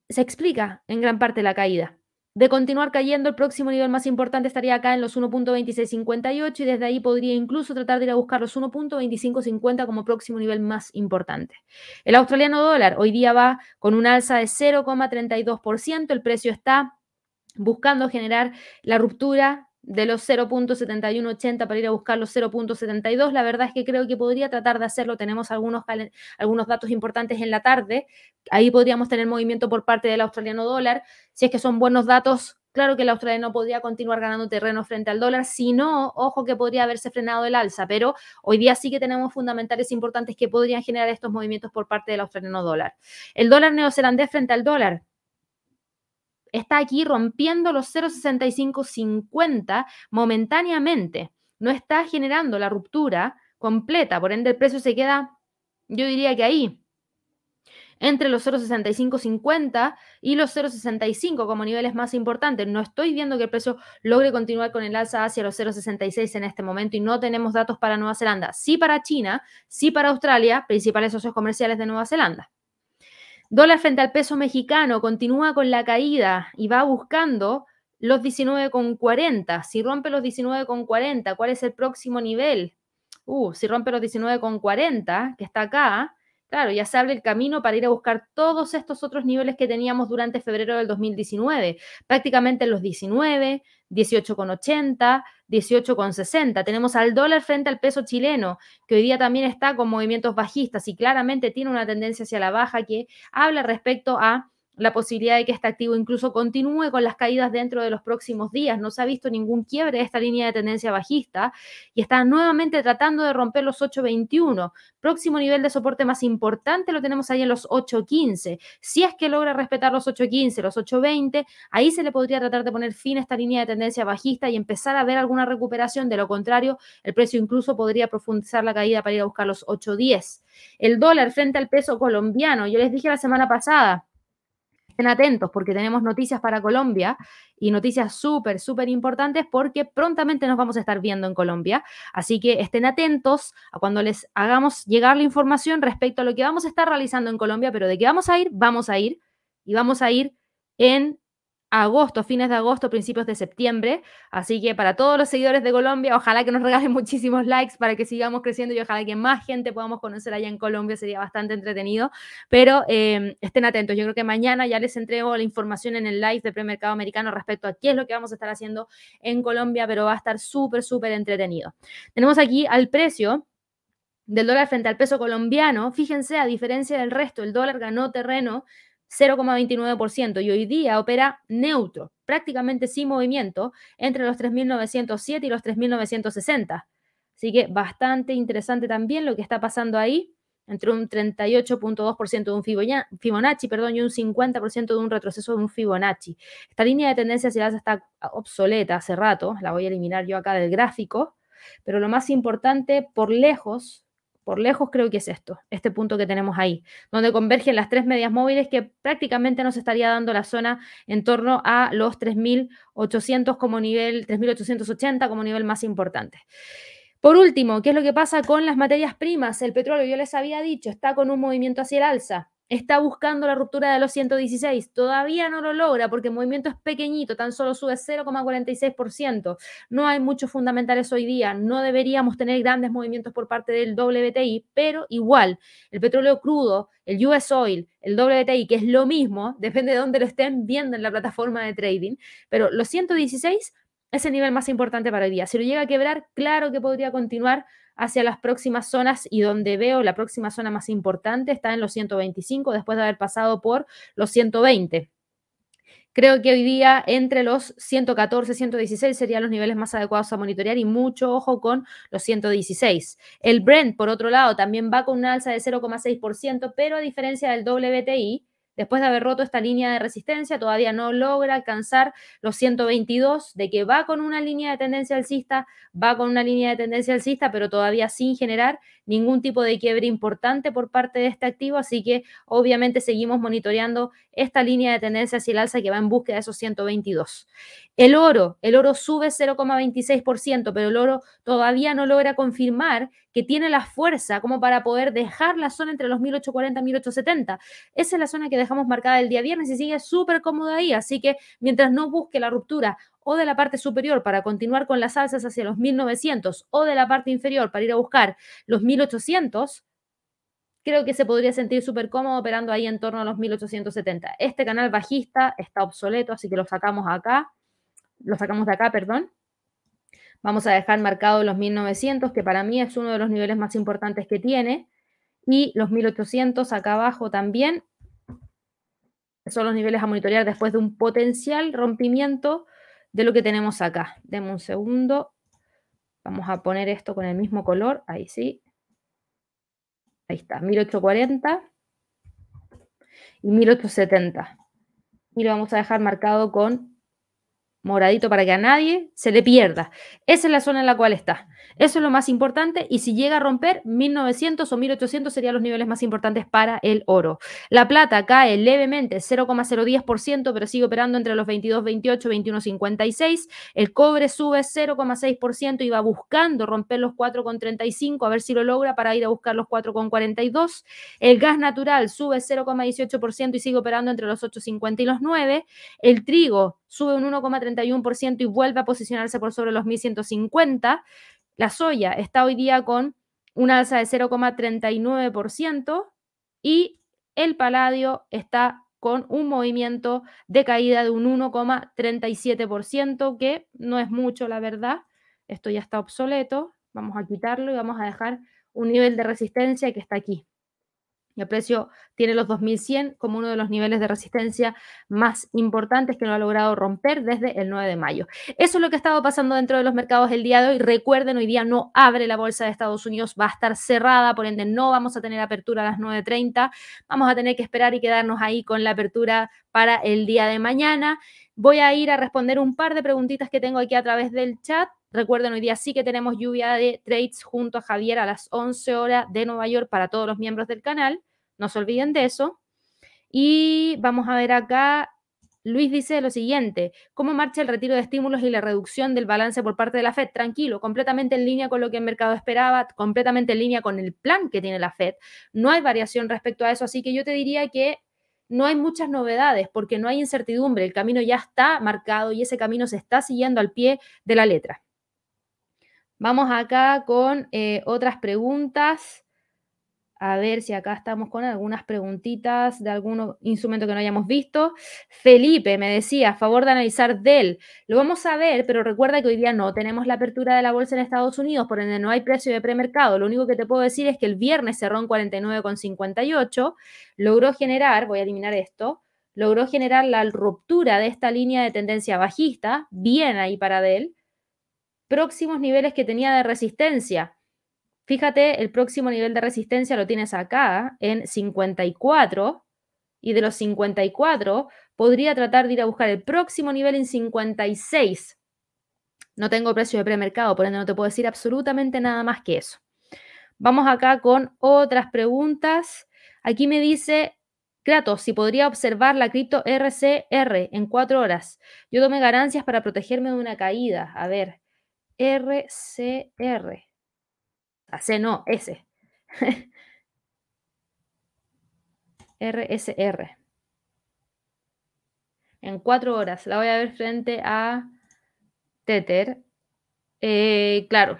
Se explica en gran parte la caída. De continuar cayendo, el próximo nivel más importante estaría acá en los 1.2658 y desde ahí podría incluso tratar de ir a buscar los 1.2550 como próximo nivel más importante. El australiano dólar hoy día va con un alza de 0,32%, el precio está buscando generar la ruptura de los 0.7180 para ir a buscar los 0.72. La verdad es que creo que podría tratar de hacerlo. Tenemos algunos, algunos datos importantes en la tarde. Ahí podríamos tener movimiento por parte del australiano dólar. Si es que son buenos datos, claro que el australiano podría continuar ganando terreno frente al dólar. Si no, ojo que podría haberse frenado el alza. Pero hoy día sí que tenemos fundamentales importantes que podrían generar estos movimientos por parte del australiano dólar. El dólar neozelandés frente al dólar está aquí rompiendo los 0,6550 momentáneamente. No está generando la ruptura completa, por ende el precio se queda, yo diría que ahí, entre los 0,6550 y los 0,65 como niveles más importantes. No estoy viendo que el precio logre continuar con el alza hacia los 0,66 en este momento y no tenemos datos para Nueva Zelanda. Sí para China, sí para Australia, principales socios comerciales de Nueva Zelanda. Dólar frente al peso mexicano continúa con la caída y va buscando los 19,40. Si rompe los 19,40, ¿cuál es el próximo nivel? Uh, si rompe los 19,40, que está acá, claro, ya se abre el camino para ir a buscar todos estos otros niveles que teníamos durante febrero del 2019. Prácticamente los 19, 18,80, 18,60. Tenemos al dólar frente al peso chileno, que hoy día también está con movimientos bajistas y claramente tiene una tendencia hacia la baja que habla respecto a la posibilidad de que este activo incluso continúe con las caídas dentro de los próximos días. No se ha visto ningún quiebre de esta línea de tendencia bajista y está nuevamente tratando de romper los 8.21. Próximo nivel de soporte más importante lo tenemos ahí en los 8.15. Si es que logra respetar los 8.15, los 8.20, ahí se le podría tratar de poner fin a esta línea de tendencia bajista y empezar a ver alguna recuperación. De lo contrario, el precio incluso podría profundizar la caída para ir a buscar los 8.10. El dólar frente al peso colombiano, yo les dije la semana pasada, Estén atentos porque tenemos noticias para Colombia y noticias súper, súper importantes porque prontamente nos vamos a estar viendo en Colombia. Así que estén atentos a cuando les hagamos llegar la información respecto a lo que vamos a estar realizando en Colombia, pero de qué vamos a ir, vamos a ir y vamos a ir en agosto, fines de agosto, principios de septiembre. Así que para todos los seguidores de Colombia, ojalá que nos regalen muchísimos likes para que sigamos creciendo y ojalá que más gente podamos conocer allá en Colombia. Sería bastante entretenido. Pero em, estén atentos. Yo creo que mañana ya les entrego la información en el live de premercado americano respecto a qué es lo que vamos a estar haciendo en Colombia, pero va a estar súper, súper entretenido. Tenemos aquí al precio del dólar frente al peso colombiano. Fíjense, a diferencia del resto, el dólar ganó terreno 0,29% y hoy día opera neutro, prácticamente sin movimiento, entre los 3.907 y los 3.960. Así que bastante interesante también lo que está pasando ahí, entre un 38.2% de un Fibonacci perdón, y un 50% de un retroceso de un Fibonacci. Esta línea de tendencia hacia la está obsoleta hace rato, la voy a eliminar yo acá del gráfico, pero lo más importante por lejos por lejos creo que es esto, este punto que tenemos ahí, donde convergen las tres medias móviles que prácticamente nos estaría dando la zona en torno a los 3.800 como nivel, 3.880 como nivel más importante. Por último, ¿qué es lo que pasa con las materias primas? El petróleo, yo les había dicho, está con un movimiento hacia el alza está buscando la ruptura de los 116. Todavía no lo logra porque el movimiento es pequeñito, tan solo sube 0,46%. No hay muchos fundamentales hoy día. No deberíamos tener grandes movimientos por parte del WTI, pero igual, el petróleo crudo, el US Oil, el WTI, que es lo mismo, depende de dónde lo estén viendo en la plataforma de trading, pero los 116 es el nivel más importante para hoy día. Si lo llega a quebrar, claro que podría continuar hacia las próximas zonas y donde veo la próxima zona más importante está en los 125 después de haber pasado por los 120. Creo que hoy día entre los 114 y 116 serían los niveles más adecuados a monitorear y mucho ojo con los 116. El Brent, por otro lado, también va con una alza de 0,6%, pero a diferencia del WTI, después de haber roto esta línea de resistencia, todavía no logra alcanzar los 122, de que va con una línea de tendencia alcista, va con una línea de tendencia alcista, pero todavía sin generar ningún tipo de quiebre importante por parte de este activo, así que obviamente seguimos monitoreando esta línea de tendencia hacia el alza que va en búsqueda de esos 122. El oro, el oro sube 0,26%, pero el oro todavía no logra confirmar que tiene la fuerza como para poder dejar la zona entre los 1840 y 1870. Esa es la zona que dejamos marcada el día viernes y sigue súper cómoda ahí, así que mientras no busque la ruptura o de la parte superior para continuar con las alzas hacia los 1900 o de la parte inferior para ir a buscar los 1800, creo que se podría sentir súper cómodo operando ahí en torno a los 1870. Este canal bajista está obsoleto, así que lo sacamos acá lo sacamos de acá, perdón. Vamos a dejar marcado los 1900, que para mí es uno de los niveles más importantes que tiene. Y los 1800 acá abajo también son los niveles a monitorear después de un potencial rompimiento de lo que tenemos acá. Deme un segundo. Vamos a poner esto con el mismo color. Ahí sí. Ahí está, 1840 y 1870. Y lo vamos a dejar marcado con moradito para que a nadie se le pierda. Esa es la zona en la cual está. Eso es lo más importante y si llega a romper 1900 o 1800 serían los niveles más importantes para el oro. La plata cae levemente 0,010%, pero sigue operando entre los 22,28 y 21,56. El cobre sube 0,6% y va buscando romper los 4,35 a ver si lo logra para ir a buscar los 4,42. El gas natural sube 0,18% y sigue operando entre los 8,50 y los 9. El trigo sube un 1,31% y vuelve a posicionarse por sobre los 1.150. La soya está hoy día con una alza de 0,39% y el paladio está con un movimiento de caída de un 1,37%, que no es mucho, la verdad. Esto ya está obsoleto. Vamos a quitarlo y vamos a dejar un nivel de resistencia que está aquí. El precio tiene los 2100 como uno de los niveles de resistencia más importantes que no ha logrado romper desde el 9 de mayo. Eso es lo que ha estado pasando dentro de los mercados el día de hoy. Recuerden, hoy día no abre la bolsa de Estados Unidos, va a estar cerrada, por ende no vamos a tener apertura a las 9.30. Vamos a tener que esperar y quedarnos ahí con la apertura para el día de mañana. Voy a ir a responder un par de preguntitas que tengo aquí a través del chat. Recuerden, hoy día sí que tenemos lluvia de trades junto a Javier a las 11 horas de Nueva York para todos los miembros del canal. No se olviden de eso. Y vamos a ver acá, Luis dice lo siguiente, ¿cómo marcha el retiro de estímulos y la reducción del balance por parte de la Fed? Tranquilo, completamente en línea con lo que el mercado esperaba, completamente en línea con el plan que tiene la Fed. No hay variación respecto a eso, así que yo te diría que no hay muchas novedades porque no hay incertidumbre, el camino ya está marcado y ese camino se está siguiendo al pie de la letra. Vamos acá con eh, otras preguntas. A ver si acá estamos con algunas preguntitas de algún instrumento que no hayamos visto. Felipe me decía, a favor de analizar Dell. Lo vamos a ver, pero recuerda que hoy día no tenemos la apertura de la bolsa en Estados Unidos, por ende no hay precio de premercado. Lo único que te puedo decir es que el viernes cerró en 49,58. Logró generar, voy a eliminar esto, logró generar la ruptura de esta línea de tendencia bajista, bien ahí para Dell. Próximos niveles que tenía de resistencia Fíjate, el próximo nivel de resistencia lo tienes acá en 54 y de los 54 podría tratar de ir a buscar el próximo nivel en 56. No tengo precio de premercado, por ende no te puedo decir absolutamente nada más que eso. Vamos acá con otras preguntas. Aquí me dice Kratos, si podría observar la cripto RCR en cuatro horas. Yo tomé ganancias para protegerme de una caída. A ver, RCR. A C no, S. RSR. En cuatro horas. La voy a ver frente a Tether. Eh, claro,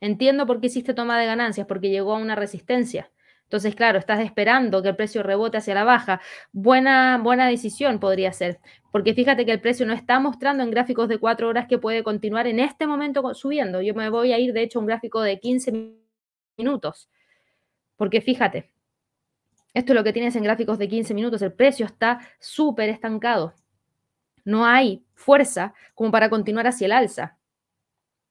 entiendo por qué hiciste toma de ganancias, porque llegó a una resistencia. Entonces, claro, estás esperando que el precio rebote hacia la baja. Buena, buena decisión podría ser, porque fíjate que el precio no está mostrando en gráficos de cuatro horas que puede continuar en este momento subiendo. Yo me voy a ir, de hecho, a un gráfico de 15 minutos, porque fíjate, esto es lo que tienes en gráficos de 15 minutos, el precio está súper estancado. No hay fuerza como para continuar hacia el alza.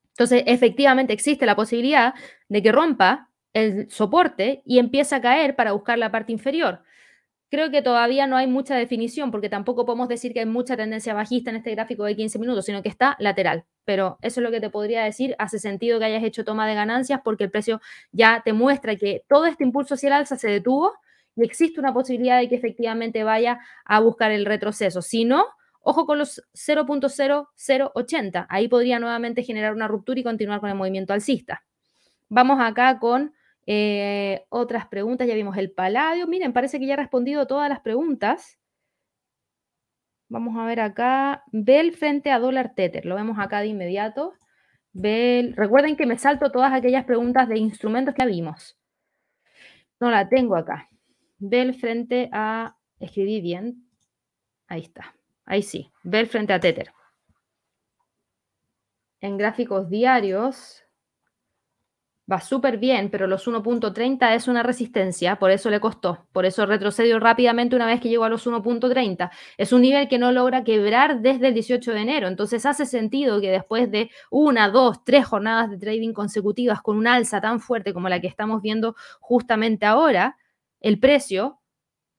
Entonces, efectivamente existe la posibilidad de que rompa el soporte y empieza a caer para buscar la parte inferior. Creo que todavía no hay mucha definición porque tampoco podemos decir que hay mucha tendencia bajista en este gráfico de 15 minutos, sino que está lateral. Pero eso es lo que te podría decir. Hace sentido que hayas hecho toma de ganancias porque el precio ya te muestra que todo este impulso hacia el alza se detuvo y existe una posibilidad de que efectivamente vaya a buscar el retroceso. Si no, ojo con los 0.0080. Ahí podría nuevamente generar una ruptura y continuar con el movimiento alcista. Vamos acá con eh, otras preguntas, ya vimos el paladio. Miren, parece que ya he respondido todas las preguntas. Vamos a ver acá. Bell frente a dólar Tether. Lo vemos acá de inmediato. Bell. Recuerden que me salto todas aquellas preguntas de instrumentos que vimos. No la tengo acá. Bell frente a. Escribí bien. Ahí está. Ahí sí. Bell frente a Tether. en gráficos diarios va súper bien, pero los 1.30 es una resistencia, por eso le costó, por eso retrocedió rápidamente una vez que llegó a los 1.30. Es un nivel que no logra quebrar desde el 18 de enero, entonces hace sentido que después de una, dos, tres jornadas de trading consecutivas con un alza tan fuerte como la que estamos viendo justamente ahora, el precio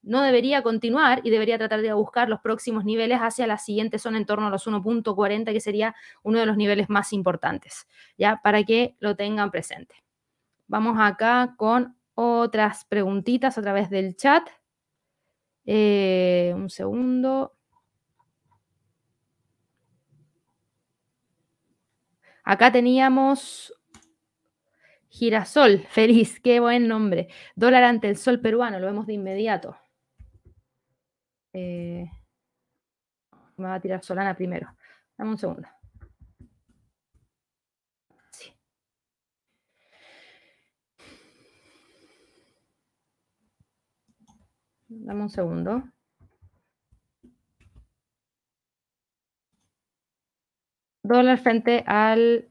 no debería continuar y debería tratar de buscar los próximos niveles hacia la siguiente zona en torno a los 1.40, que sería uno de los niveles más importantes, ¿ya? Para que lo tengan presente. Vamos acá con otras preguntitas a través del chat. Eh, un segundo. Acá teníamos Girasol, feliz, qué buen nombre. Dólar ante el sol peruano, lo vemos de inmediato. Eh, me va a tirar Solana primero. Dame un segundo. Sí. Dame un segundo. Dólar frente al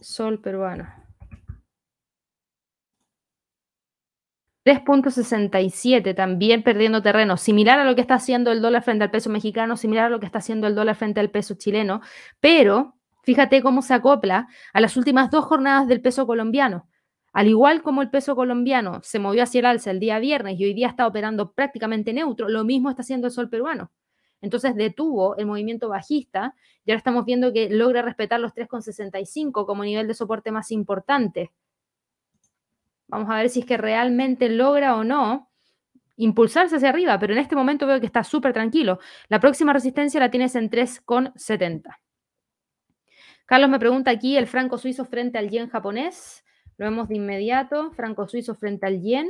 sol peruano. 3.67 también perdiendo terreno, similar a lo que está haciendo el dólar frente al peso mexicano, similar a lo que está haciendo el dólar frente al peso chileno, pero fíjate cómo se acopla a las últimas dos jornadas del peso colombiano. Al igual como el peso colombiano se movió hacia el alza el día viernes y hoy día está operando prácticamente neutro, lo mismo está haciendo el sol peruano. Entonces detuvo el movimiento bajista y ahora estamos viendo que logra respetar los 3,65 como nivel de soporte más importante. Vamos a ver si es que realmente logra o no impulsarse hacia arriba, pero en este momento veo que está súper tranquilo. La próxima resistencia la tienes en 3,70. Carlos me pregunta aquí el franco suizo frente al yen japonés. Lo vemos de inmediato. Franco suizo frente al yen.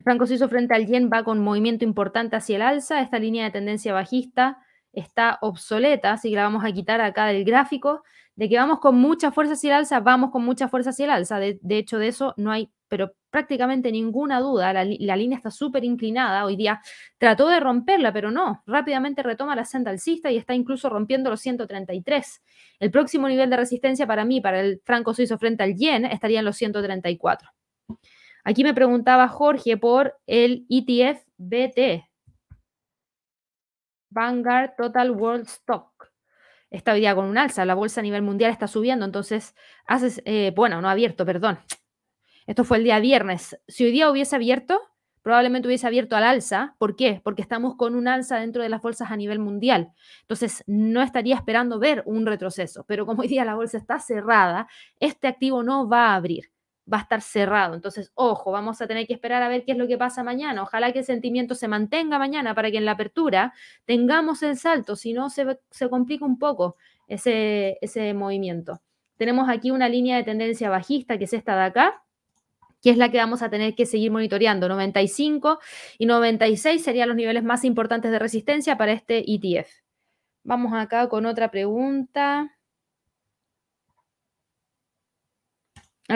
Franco suizo frente al yen va con movimiento importante hacia el alza. Esta línea de tendencia bajista está obsoleta, así que la vamos a quitar acá del gráfico de que vamos con mucha fuerza hacia el alza, vamos con mucha fuerza hacia el alza. De, hecho, de eso no hay, pero prácticamente ninguna duda. La, línea está súper inclinada. Hoy día trató de romperla, pero no. Rápidamente retoma la senda alcista y está incluso rompiendo los 133. El próximo nivel de resistencia para mí, para el franco suizo frente al yen, estaría en los 134. Aquí me preguntaba Jorge por el ETF BT, Vanguard Total World Stock está hoy día con un alza, la bolsa a nivel mundial está subiendo, entonces haces, eh, bueno, no abierto, perdón. Esto fue el día viernes. Si hoy día hubiese abierto, probablemente hubiese abierto al alza. ¿Por qué? Porque estamos con un alza dentro de las bolsas a nivel mundial. Entonces, no estaría esperando ver un retroceso. Pero como hoy día la bolsa está cerrada, este activo no va a abrir va a estar cerrado. Entonces, ojo, vamos a tener que esperar a ver qué es lo que pasa mañana. Ojalá que el sentimiento se mantenga mañana para que en la apertura tengamos el salto, si no se, se complica un poco ese, ese movimiento. Tenemos aquí una línea de tendencia bajista, que es esta de acá, que es la que vamos a tener que seguir monitoreando. 95 y 96 serían los niveles más importantes de resistencia para este ETF. Vamos acá con otra pregunta.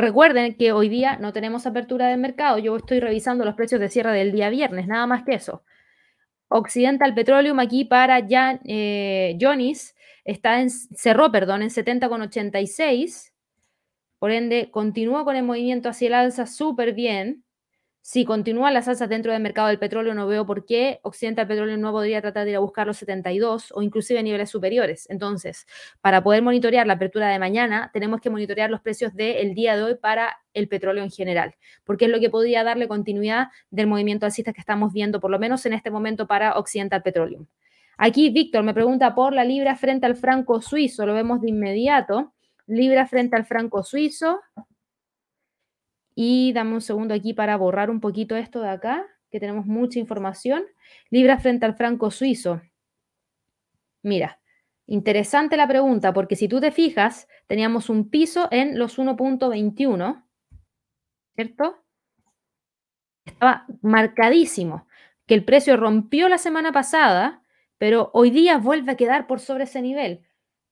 Recuerden que hoy día no tenemos apertura de mercado. Yo estoy revisando los precios de cierre del día viernes, nada más que eso. Occidental Petroleum aquí para ya eh, Jonis está en, cerró, perdón, en 70,86. Por ende, continúa con el movimiento hacia el alza súper bien. Si continúan las alzas dentro del mercado del petróleo, no veo por qué Occidental Petróleo no podría tratar de ir a buscar los 72 o inclusive niveles superiores. Entonces, para poder monitorear la apertura de mañana, tenemos que monitorear los precios del día de hoy para el petróleo en general, porque es lo que podría darle continuidad del movimiento alcista que estamos viendo, por lo menos en este momento, para Occidental Petroleum. Aquí Víctor me pregunta por la libra frente al franco suizo, lo vemos de inmediato. Libra frente al franco suizo, y dame un segundo aquí para borrar un poquito esto de acá, que tenemos mucha información. Libra frente al franco suizo. Mira, interesante la pregunta, porque si tú te fijas, teníamos un piso en los 1.21, ¿cierto? Estaba marcadísimo que el precio rompió la semana pasada, pero hoy día vuelve a quedar por sobre ese nivel.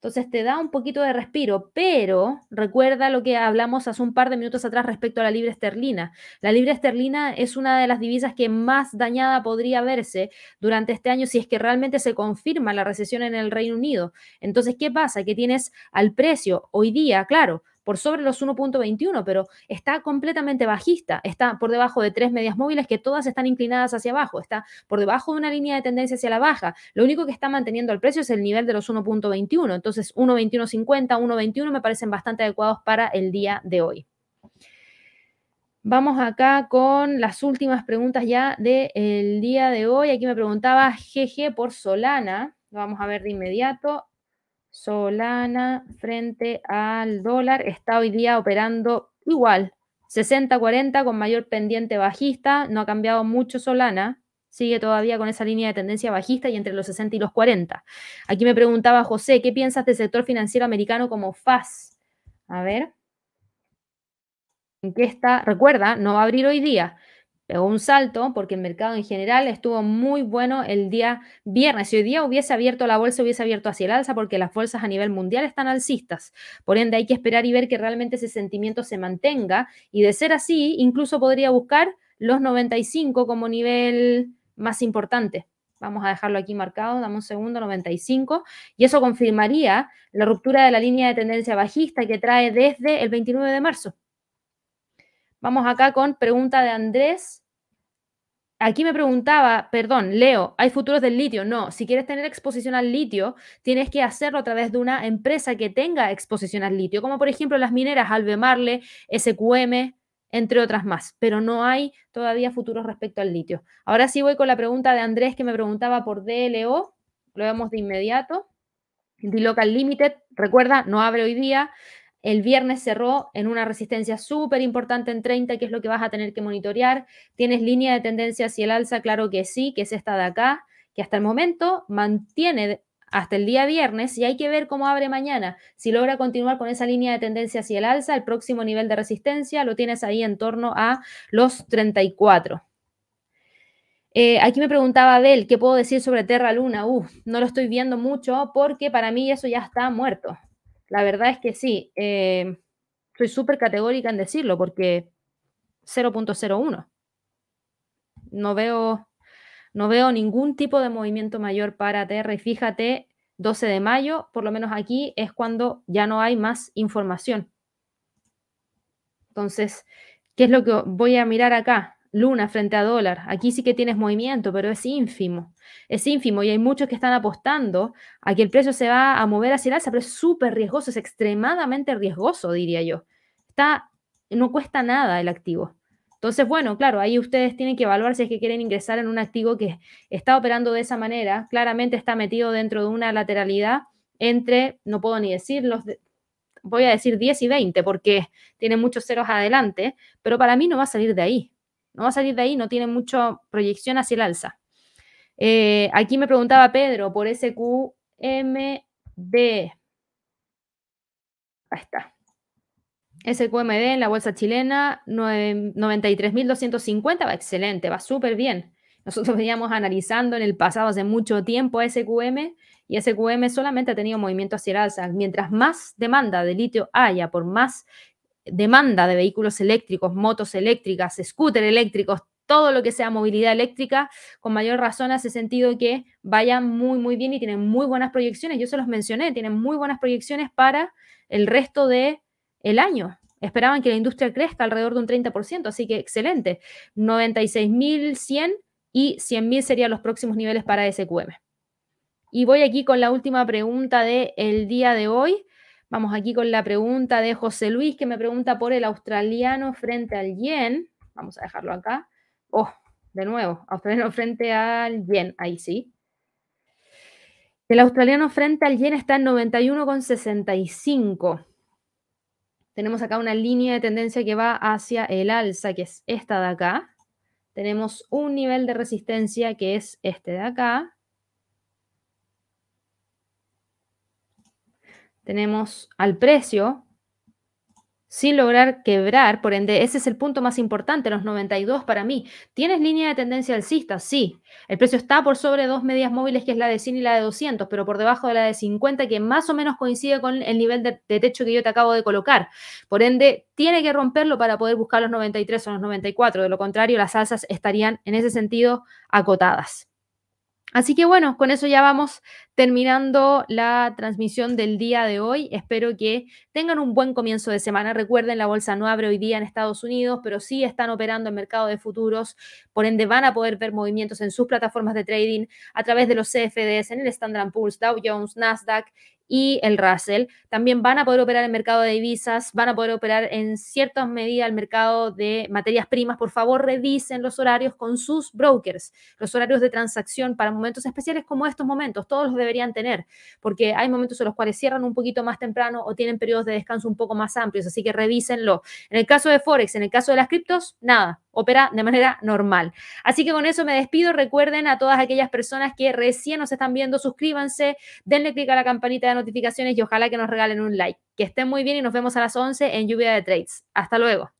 Entonces te da un poquito de respiro, pero recuerda lo que hablamos hace un par de minutos atrás respecto a la libra esterlina. La libra esterlina es una de las divisas que más dañada podría verse durante este año si es que realmente se confirma la recesión en el Reino Unido. Entonces, ¿qué pasa? Que tienes al precio hoy día, claro, por sobre los 1.21, pero está completamente bajista, está por debajo de tres medias móviles que todas están inclinadas hacia abajo, está por debajo de una línea de tendencia hacia la baja. Lo único que está manteniendo el precio es el nivel de los 1.21, entonces 1.2150, 1.21 me parecen bastante adecuados para el día de hoy. Vamos acá con las últimas preguntas ya del día de hoy. Aquí me preguntaba GG por Solana. Vamos a ver de inmediato. Solana frente al dólar está hoy día operando igual, 60-40 con mayor pendiente bajista, no ha cambiado mucho Solana, sigue todavía con esa línea de tendencia bajista y entre los 60 y los 40. Aquí me preguntaba José, ¿qué piensas del sector financiero americano como FAS? A ver. ¿En qué está? Recuerda, no va a abrir hoy día pegó un salto porque el mercado en general estuvo muy bueno el día viernes. Si hoy día hubiese abierto la bolsa, hubiese abierto hacia el alza porque las bolsas a nivel mundial están alcistas. Por ende, hay que esperar y ver que realmente ese sentimiento se mantenga y de ser así, incluso podría buscar los 95 como nivel más importante. Vamos a dejarlo aquí marcado, dame un segundo, 95. Y eso confirmaría la ruptura de la línea de tendencia bajista que trae desde el 29 de marzo. Vamos acá con pregunta de Andrés. Aquí me preguntaba, perdón, Leo, ¿hay futuros del litio? No, si quieres tener exposición al litio, tienes que hacerlo a través de una empresa que tenga exposición al litio, como por ejemplo las mineras Albemarle, SQM, entre otras más, pero no hay todavía futuros respecto al litio. Ahora sí voy con la pregunta de Andrés que me preguntaba por DLO, lo vemos de inmediato. D-Local Limited, recuerda, no abre hoy día, el viernes cerró en una resistencia súper importante en 30, que es lo que vas a tener que monitorear. ¿Tienes línea de tendencia hacia el alza? Claro que sí, que es esta de acá, que hasta el momento mantiene hasta el día viernes y hay que ver cómo abre mañana. Si logra continuar con esa línea de tendencia hacia el alza, el próximo nivel de resistencia lo tienes ahí en torno a los 34. Eh, aquí me preguntaba Abel, ¿qué puedo decir sobre Terra Luna? Uf, no lo estoy viendo mucho porque para mí eso ya está muerto. La verdad es que sí, eh, soy súper categórica en decirlo porque 0.01. No veo, no veo ningún tipo de movimiento mayor para y fíjate, 12 de mayo, por lo menos aquí es cuando ya no hay más información. Entonces, ¿qué es lo que voy a mirar acá? Luna frente a dólar. Aquí sí que tienes movimiento, pero es ínfimo. Es ínfimo y hay muchos que están apostando a que el precio se va a mover hacia el alza, pero es súper riesgoso, es extremadamente riesgoso, diría yo. Está, no cuesta nada el activo. Entonces, bueno, claro, ahí ustedes tienen que evaluar si es que quieren ingresar en un activo que está operando de esa manera. Claramente está metido dentro de una lateralidad entre, no puedo ni decir, los voy a decir 10 y 20 porque tiene muchos ceros adelante, pero para mí no va a salir de ahí no va a salir de ahí, no tiene mucha proyección hacia el alza. Eh, aquí me preguntaba Pedro por SQMB. Ahí está. SQMD en la bolsa chilena, 93.250, va excelente, va súper bien. Nosotros veníamos analizando en el pasado hace mucho tiempo SQM y SQM solamente ha tenido movimiento hacia el alza. Mientras más demanda de litio haya, por más demanda de vehículos eléctricos, motos eléctricas, scooter eléctricos, todo lo que sea movilidad eléctrica, con mayor razón hace sentido que vayan muy, muy bien y tienen muy buenas proyecciones. Yo se los mencioné, tienen muy buenas proyecciones para el resto del el año. Esperaban que la industria crezca alrededor de un 30%, así que excelente. 96.100 y 100.000 serían los próximos niveles para SQM. Y voy aquí con la última pregunta del día de hoy. Vamos aquí con la pregunta de José Luis que me pregunta por el australiano frente al yen. Vamos a dejarlo acá. Oh, de nuevo, australiano frente al yen. Ahí sí. El australiano frente al yen está en 91,65. Tenemos acá una línea de tendencia que va hacia el alza, que es esta de acá. Tenemos un nivel de resistencia que es este de acá. Tenemos al precio sin lograr quebrar, por ende, ese es el punto más importante, los 92 para mí. ¿Tienes línea de tendencia alcista? Sí. El precio está por sobre dos medias móviles, que es la de 100 y la de 200, pero por debajo de la de 50, que más o menos coincide con el nivel de, techo que yo te acabo de colocar. Por ende, tiene que romperlo para poder buscar los 93 o los 94. De lo contrario, las alzas estarían en ese sentido acotadas. Así que bueno, con eso ya vamos terminando la transmisión del día de hoy. Espero que tengan un buen comienzo de semana. Recuerden, la bolsa no abre hoy día en Estados Unidos, pero sí están operando en mercado de futuros. Por ende, van a poder ver movimientos en sus plataformas de trading a través de los CFDs en el Standard Poor's, Dow Jones, Nasdaq y el Russell. También van a poder operar el mercado de divisas, van a poder operar en ciertas medidas el mercado de materias primas. Por favor, revisen los horarios con sus brokers, los horarios de transacción para momentos especiales como estos momentos. Todos los deberían tener, porque hay momentos en los cuales cierran un poquito más temprano o tienen periodos de descanso un poco más amplios, así que revísenlo. En el caso de Forex, en el caso de las criptos, nada, opera de manera normal. Así que con eso me despido. Recuerden a todas aquellas personas que recién nos están viendo, suscríbanse, denle clic a la campanita de notificaciones y ojalá que nos regalen un like. Que estén muy bien y nos vemos a las 11 en Lluvia de Trades. Hasta luego.